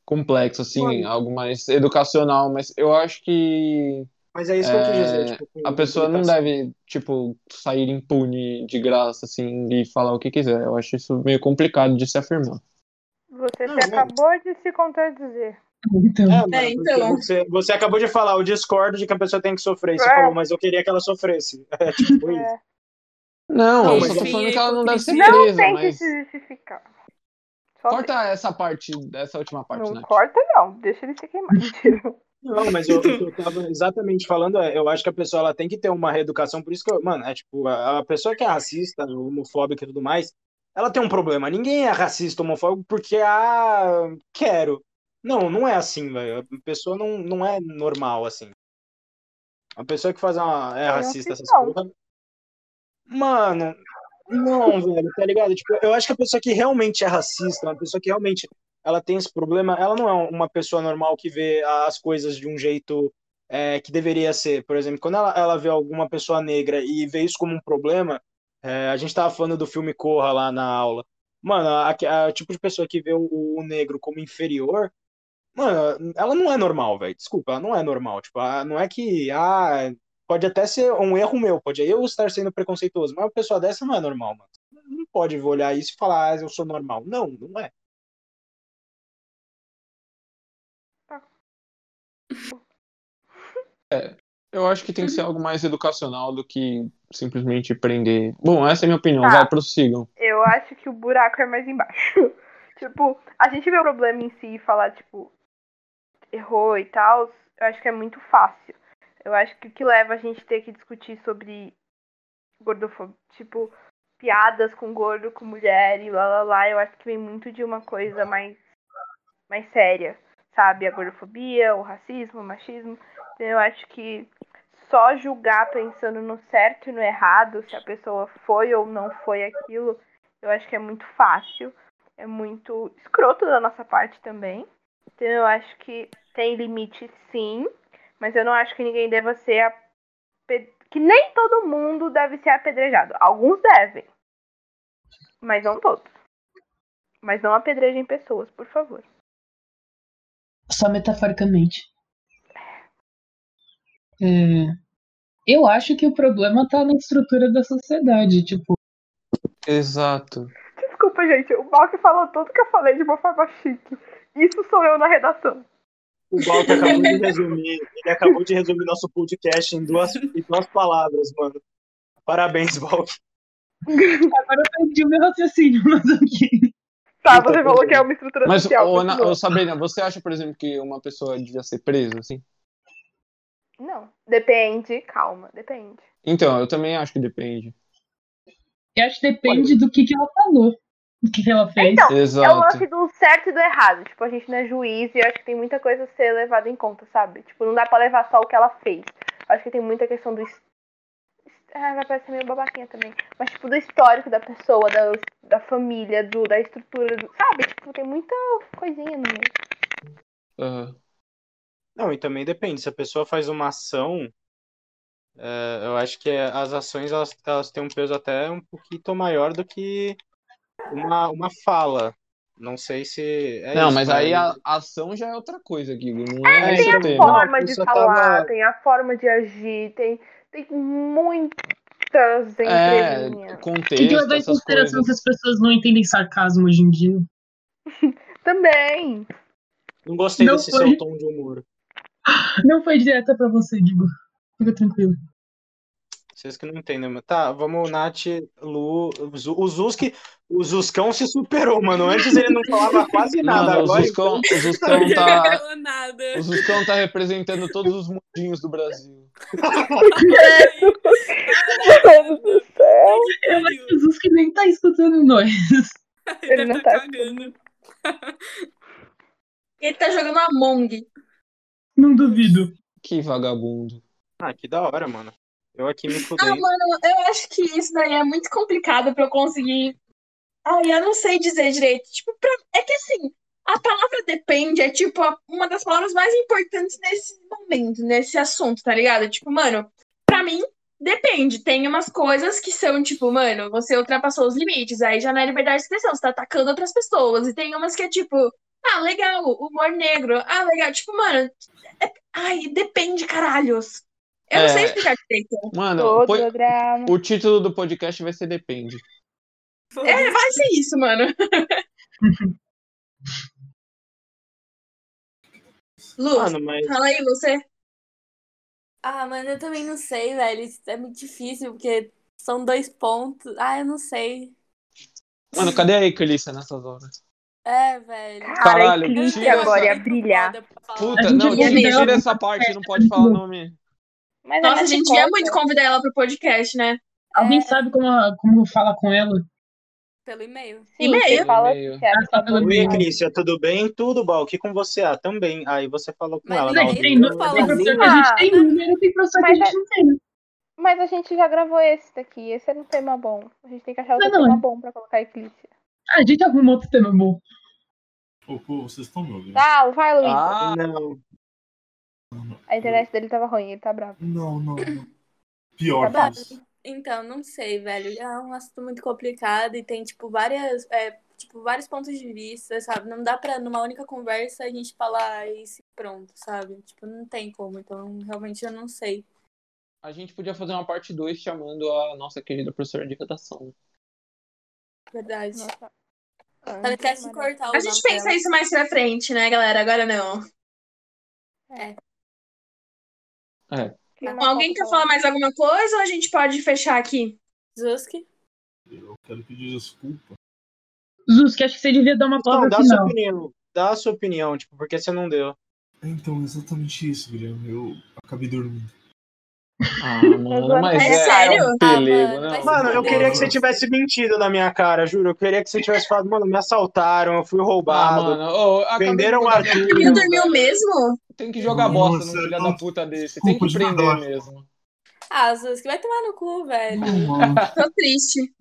E: complexo, assim,
G: Mano.
E: algo mais educacional, mas eu acho que
G: Mas é isso que eu quis dizer.
E: É,
G: Tipo,
E: a pessoa não deve, tipo, sair impune de graça, assim, e falar o que quiser. Eu acho isso meio complicado de se afirmar.
C: Você
G: Não,
C: se
G: não.
C: acabou de se contradizer.
D: Então,
G: É, mano,
A: É, então.
G: Você, você acabou de falar, eu discordo de que a pessoa tem que sofrer. E você
C: É.
G: falou, mas eu queria que ela sofresse. É tipo isso.
C: É.
E: Não,
G: Não,
E: eu só tô falando que ela não deve ser
F: hipocrisia.
C: Não
E: presa,
C: tem que
E: mas...
C: se justificar. Só
E: Corta essa parte, essa última parte,
C: não
E: né?
C: corta, não. Deixa ele se queimar. Mentira.
G: Não, mas eu, o que eu tava exatamente falando é, eu acho que a pessoa ela tem que ter uma reeducação, por isso que eu, mano, é tipo, a, a pessoa que é racista, homofóbica e tudo mais, ela tem um problema. Ninguém é racista, homofóbico porque, ah, quero. Não, não é assim, velho. A pessoa não, não é normal, assim. A pessoa que faz uma, é racista, essas
C: opção.
G: Mano, não, velho, tá ligado? Tipo, eu acho que a pessoa que realmente é racista, uma pessoa que realmente ela tem esse problema, ela não é uma pessoa normal que vê as coisas de um jeito é, que deveria ser. Por exemplo, quando ela, ela vê alguma pessoa negra e vê isso como um problema, é, a gente tava falando do filme Corra lá na aula. Mano, a, a- o tipo de pessoa que vê o, o negro como inferior, mano, ela não é normal, velho. Desculpa, ela não é normal. Tipo, não é que, ah, pode até ser um erro meu, pode eu estar sendo preconceituoso, mas uma pessoa dessa não é normal, mano. Não pode olhar isso e falar, ah, eu sou normal. Não, não é.
E: Eu acho que tem que ser algo mais educacional do que simplesmente prender. Bom, essa é a minha opinião.
C: Tá.
E: Vai, prossigam.
C: Eu acho que o buraco é mais embaixo. tipo, a gente vê o problema em si e falar, tipo, errou e tal, eu acho que é muito fácil. Eu acho que o que leva a gente ter que discutir sobre gordofobia, tipo, piadas com gordo, com mulher e lá lá lá, eu acho que vem muito de uma coisa mais, mais séria, sabe? A gordofobia, o racismo, o machismo. Então, eu acho que só julgar pensando no certo e no errado, se a pessoa foi ou não foi aquilo, eu acho que é muito fácil. É muito escroto da nossa parte também. Então eu acho que tem limite sim, mas eu não acho que ninguém deva ser ape- que nem todo mundo deve ser apedrejado. Alguns devem, mas não todos. Mas não apedrejem pessoas, por favor.
D: só metaforicamente. É, eu acho que o problema tá na estrutura da sociedade. Tipo,
E: Exato.
C: Desculpa, gente. O Balk falou tudo que eu falei de uma forma chique. Isso sou eu na redação.
G: O Balk acabou de resumir, ele acabou de resumir nosso podcast em duas, em duas palavras, mano. Parabéns, Balk.
D: agora eu perdi o meu raciocínio, mas aqui.
C: Tá,
G: Então,
C: você falou que é uma estrutura
E: Mas,
C: social.
E: ô, ô, Sabrina, você acha, por exemplo, que uma pessoa devia ser presa, assim?
C: Não. Depende, calma, depende.
E: Então, eu também acho que depende.
D: Eu acho que depende do que, que ela falou. O que, ela fez?
C: Então, É o
E: Exato.
C: lance do certo e do errado. Tipo, a gente não é juiz e eu acho que tem muita coisa a ser levada em conta, sabe? Tipo, não dá pra levar só o que ela fez. Eu acho que tem muita questão do. Ah, vai parecer meio babaquinha também. Mas, tipo, do histórico da pessoa, da, da família, do, da estrutura, do, sabe? Tipo, tem muita coisinha no meio.
E: Aham.
G: Não, e também depende. Se a pessoa faz uma ação, é, eu acho que as ações elas, elas têm um peso até um pouquinho maior do que uma, uma fala. Não sei se é
E: Não,
G: isso,
E: mas
G: né?
E: aí a a ação já é outra coisa, Guigo. Não é
G: É,
C: Tem a
E: tema.
C: forma de falar,
G: tava-
C: tem a forma de agir, tem, tem muitas
E: É,
C: entrelinhas.
D: Tem que levar em consideração que as pessoas não entendem sarcasmo hoje em dia.
C: Também.
G: Não gostei
D: Não
G: desse
D: foi.
G: seu tom de humor.
D: Não foi direta pra você, Digo. Fica tranquilo.
G: Vocês que não entendem, mas tá, vamos, Nath, Lu, o Zuski, o Zuscão se superou, mano. Antes ele não falava quase nada,
E: Mano, o
G: agora
E: Zuscão, o
F: Não
E: Zuscão tá. O Zuscão tá representando todos os mundinhos do Brasil.
C: Deus do céu.
D: Eu acho que o Zuski nem tá escutando nós.
C: Ele não tá
F: cagando.
A: Ele tá jogando Among.
D: Não duvido.
E: Que vagabundo.
G: Ah, que da hora, mano. Eu aqui me
A: Ah,
G: fudei.
A: mano, eu acho que isso daí é muito complicado pra eu conseguir. Ai, eu não sei dizer direito. Tipo, pra- é que assim, a palavra depende é tipo uma das palavras mais importantes nesse momento, nesse assunto, tá ligado? Tipo, mano, pra mim, depende. Tem umas coisas que são, tipo, mano, você ultrapassou os limites, aí já não é liberdade de expressão, você tá atacando outras pessoas. E tem umas que é tipo, ah, legal, humor negro, ah, legal. Tipo, mano, é- ai, depende, caralhos. Eu não
E: É.
A: sei explicar direito.
E: Mano,
C: drama.
E: o título do podcast vai ser Depende.
A: É, vai ser isso, mano. Lu,
G: Mano, mas
A: fala aí você.
F: Ah, mano, eu também não sei, velho. Isso é muito difícil, porque são dois pontos. Ah, eu não sei.
E: Mano, cadê a Eclícia nessas horas?
F: É, velho.
C: Cara,
E: Caralho,
C: a Eclipse agora
E: essa-
C: ia brilhar.
E: Puta, não, tira, tira essa parte, não pode falar
D: Lu.
E: nome.
C: Mas
A: Nossa,
C: é
A: a gente
C: nessa
A: ia
C: conta.
A: muito convidar ela pro podcast, né?
D: Alguém sabe como, como falar com ela?
F: Pelo e-mail.
C: Sim,
A: E-mail.
C: fala
E: E-mail.
C: que é
D: Ah, tá
G: Oi. Clícia, tudo bem? Tudo bom? Aqui com você? Ah, também. Aí você falou com
F: Mas
G: ela. Não,
D: Tem, tem,
F: não
G: eu-
D: nu-
F: fala
D: tem professor que
C: assim.
D: a gente
C: Ah,
D: tem número, tem professor que a gente não tem.
C: Mas a gente já gravou esse daqui. Esse era um tema bom. A gente tem que achar outro
D: Não, não,
C: tema
D: é.
C: bom pra colocar Eclipse.
D: Ah, a gente arruma outro tema bom.
B: Ô, pô, vocês estão me ouvindo?
C: Ah, vai, Luiz.
E: Ah,
G: Não.
C: A internet dele tava ruim, ele tá bravo.
B: Não, não, não. Pior
F: Tá
B: que isso.
F: Então, não sei, velho. É um assunto muito complicado e tem, tipo, várias, é, tipo, vários pontos de vista, sabe? Não dá pra, numa única conversa, a gente falar isso e pronto, sabe? Tipo, não tem como. Então, realmente, eu não sei.
E: a gente podia fazer uma parte 2 chamando a nossa querida professora de redação.
F: Verdade.
C: Nossa.
F: Esquece de cortar o
A: A gente pensa isso mais pra frente, né, galera? Agora não.
E: É.
A: Bom, alguém quer falar mais alguma coisa ou a gente pode fechar aqui?
F: Zuski?
B: Eu quero pedir desculpa.
D: Zuski, acho que você devia dar uma
G: Não,
D: palavra
G: dá a sua
D: final.
G: opinião. Dá a sua opinião, tipo, porque você não deu.
B: Então, exatamente isso, Guilherme. Eu acabei dormindo.
E: Ah, mano, mas
A: É
E: é,
A: sério?
E: um pelego,
F: Ah, mano,
E: não.
F: se
G: Mano, eu queria que você tivesse mentido na minha cara, juro. Eu queria que você tivesse falado, mano, me assaltaram, eu fui
E: Ah,
G: roubado.
E: mano, ô, acabei de
G: Venderam o Arthur.
E: opinião,
A: dormiu mesmo?
E: Tem que jogar
B: Nossa,
E: bosta num filho
B: não.
E: da puta desse. Tem que prender mesmo.
F: Ah, Zuski, vai tomar no cu, velho.
B: Não.
A: Tô triste.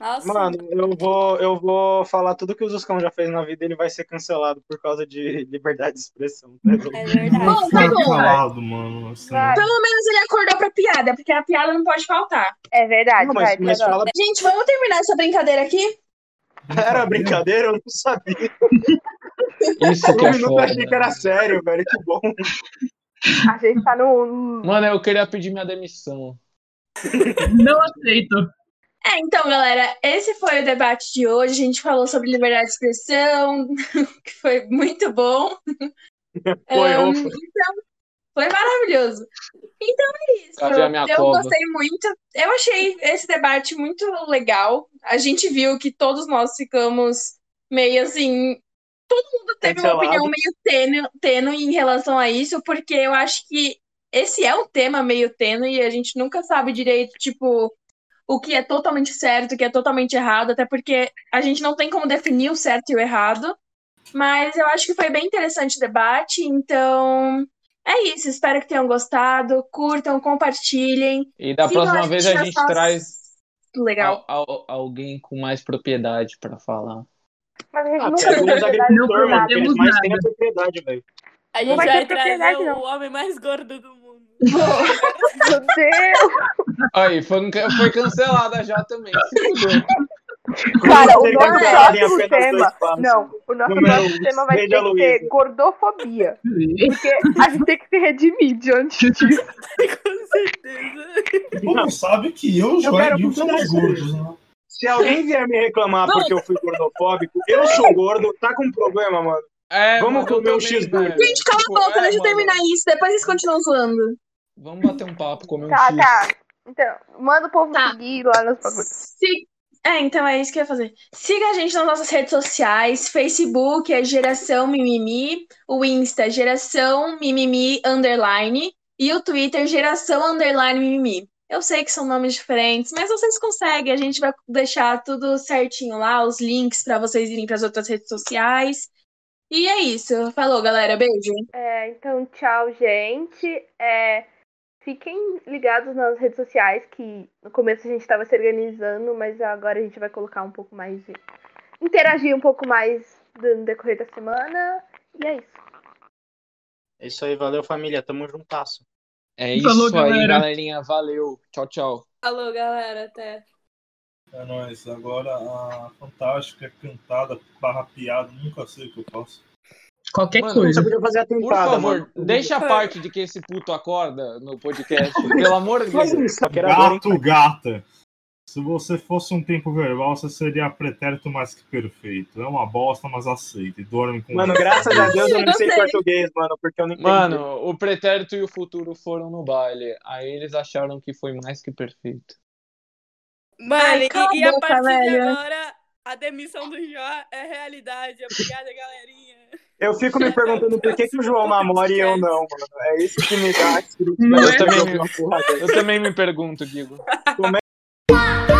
F: Nossa.
G: Mano, eu vou, eu vou falar tudo que o Zuscão já fez na vida, ele vai ser cancelado por causa de liberdade de expressão. tá?
F: É verdade.
A: Bom, tá bom.
B: calado, mano. Assim.
A: Pelo menos ele acordou pra piada, porque a piada não pode faltar.
C: É verdade,
G: Não, mas,
C: vai,
G: mas fala,
A: Gente, vamos terminar essa brincadeira aqui?
G: era brincadeira, eu não sabia.
E: Isso que
G: um
E: é
G: minuto eu
E: foda.
G: achei que era sério, velho, que bom.
C: A gente tá no.
E: Mano, eu queria pedir minha demissão.
D: Não aceito.
A: É, então, galera, esse foi o debate de hoje. A gente falou sobre liberdade de expressão, que foi muito bom.
G: Foi, opa.
A: então, foi maravilhoso. Então é isso. Eu
E: cova?
A: gostei muito. Eu achei esse debate muito legal. A gente viu que todos nós ficamos meio assim. Todo mundo teve uma
G: Cancelado.
A: opinião meio tênue, em relação a isso, porque eu acho que esse é um tema meio tênue e a gente nunca sabe direito, tipo, o que é totalmente certo, o que é totalmente errado, até porque a gente não tem como definir o certo e o errado. Mas eu acho que foi bem interessante o debate, então é isso. Espero que tenham gostado. Curtam, compartilhem.
E: E da
A: Sigam
E: próxima
A: a
E: vez a gente traz
A: Legal.
E: al- al- alguém com mais propriedade pra falar.
C: Mas a gente
G: Ah,
C: nunca
G: tem agricultores, mano, eles mais
D: nada.
G: têm a propriedade, velho.
F: A gente
C: vai
F: trazer
C: propriedade,
F: o,
C: não.
F: o homem mais gordo do mundo.
C: Meu Deus!
E: Aí, foi, foi cancelada já também.
C: Cara, o nosso próximo tema. Não, o nosso
G: Número
C: próximo tema vai ter que ser gordofobia. Porque a gente tem que se redimir diante disso.
F: Com certeza.
B: Mundo sabe que eu e
G: Eu
B: Gil somos
G: oportunidade.
B: gordos, né?
G: Se alguém vier me reclamar porque eu fui gordofóbico, eu sou gordo, tá com problema, mano.
E: É,
G: Vamos
E: mano,
G: comer um cheeseburger.
A: Gente, cala
E: Tipo,
A: a boca,
E: é,
A: deixa eu
E: mano,
A: terminar isso. Depois vocês continuam zoando.
E: Vamos bater um papo, comer um
C: Tá,
E: X.
C: tá. Então, manda o povo
A: Tá.
C: seguir lá nos bagulhos.
A: Se- É, então é isso que eu ia fazer. Siga a gente nas nossas redes sociais. Facebook é Geração Mimimi. O Insta é Geração Mimimi Underline. E o Twitter Geração Underline Mimimi. Eu sei que são nomes diferentes, mas vocês conseguem. A gente vai deixar tudo certinho lá, os links para vocês irem para as outras redes sociais. E é isso. Falou, galera. Beijo.
C: É, então, tchau, gente. É, fiquem ligados nas redes sociais, que no começo a gente estava se organizando, mas agora a gente vai colocar um pouco mais de. interagir um pouco mais no decorrer da semana. E é isso.
G: É isso aí, valeu família, tamo juntasso.
E: É isso
D: Falou,
E: aí,
D: galera.
E: galerinha. Valeu. Tchau, tchau.
F: Alô, galera, até.
B: É nóis. Agora a fantástica cantada barra piada, nunca sei o que eu faço.
D: Qualquer
E: Mano,
D: coisa.
G: Você podia fazer a
E: Por
G: tentada,
E: favor,
G: mano.
E: deixa a parte de que esse puto acorda no podcast. Pelo amor de Deus.
G: isso, hein?
B: Gato, gata. Se você fosse um tempo verbal, você seria pretérito mais que perfeito. É uma bosta, mas aceita. E dorme com
G: Mano, graças a Deus eu não sei português, mano, porque eu não entendi.
E: Mano, o pretérito e o futuro foram no baile. Aí eles acharam que foi mais que perfeito.
F: Mano,
A: Ai,
F: e, e a partir de
A: velho.
F: agora, a demissão do Jó é realidade. Obrigada, galerinha.
G: Eu fico me perguntando por que, que o João namora e eu não, mano. É isso que me dá. Eu também me
E: Eu também me pergunto, Digo. 哇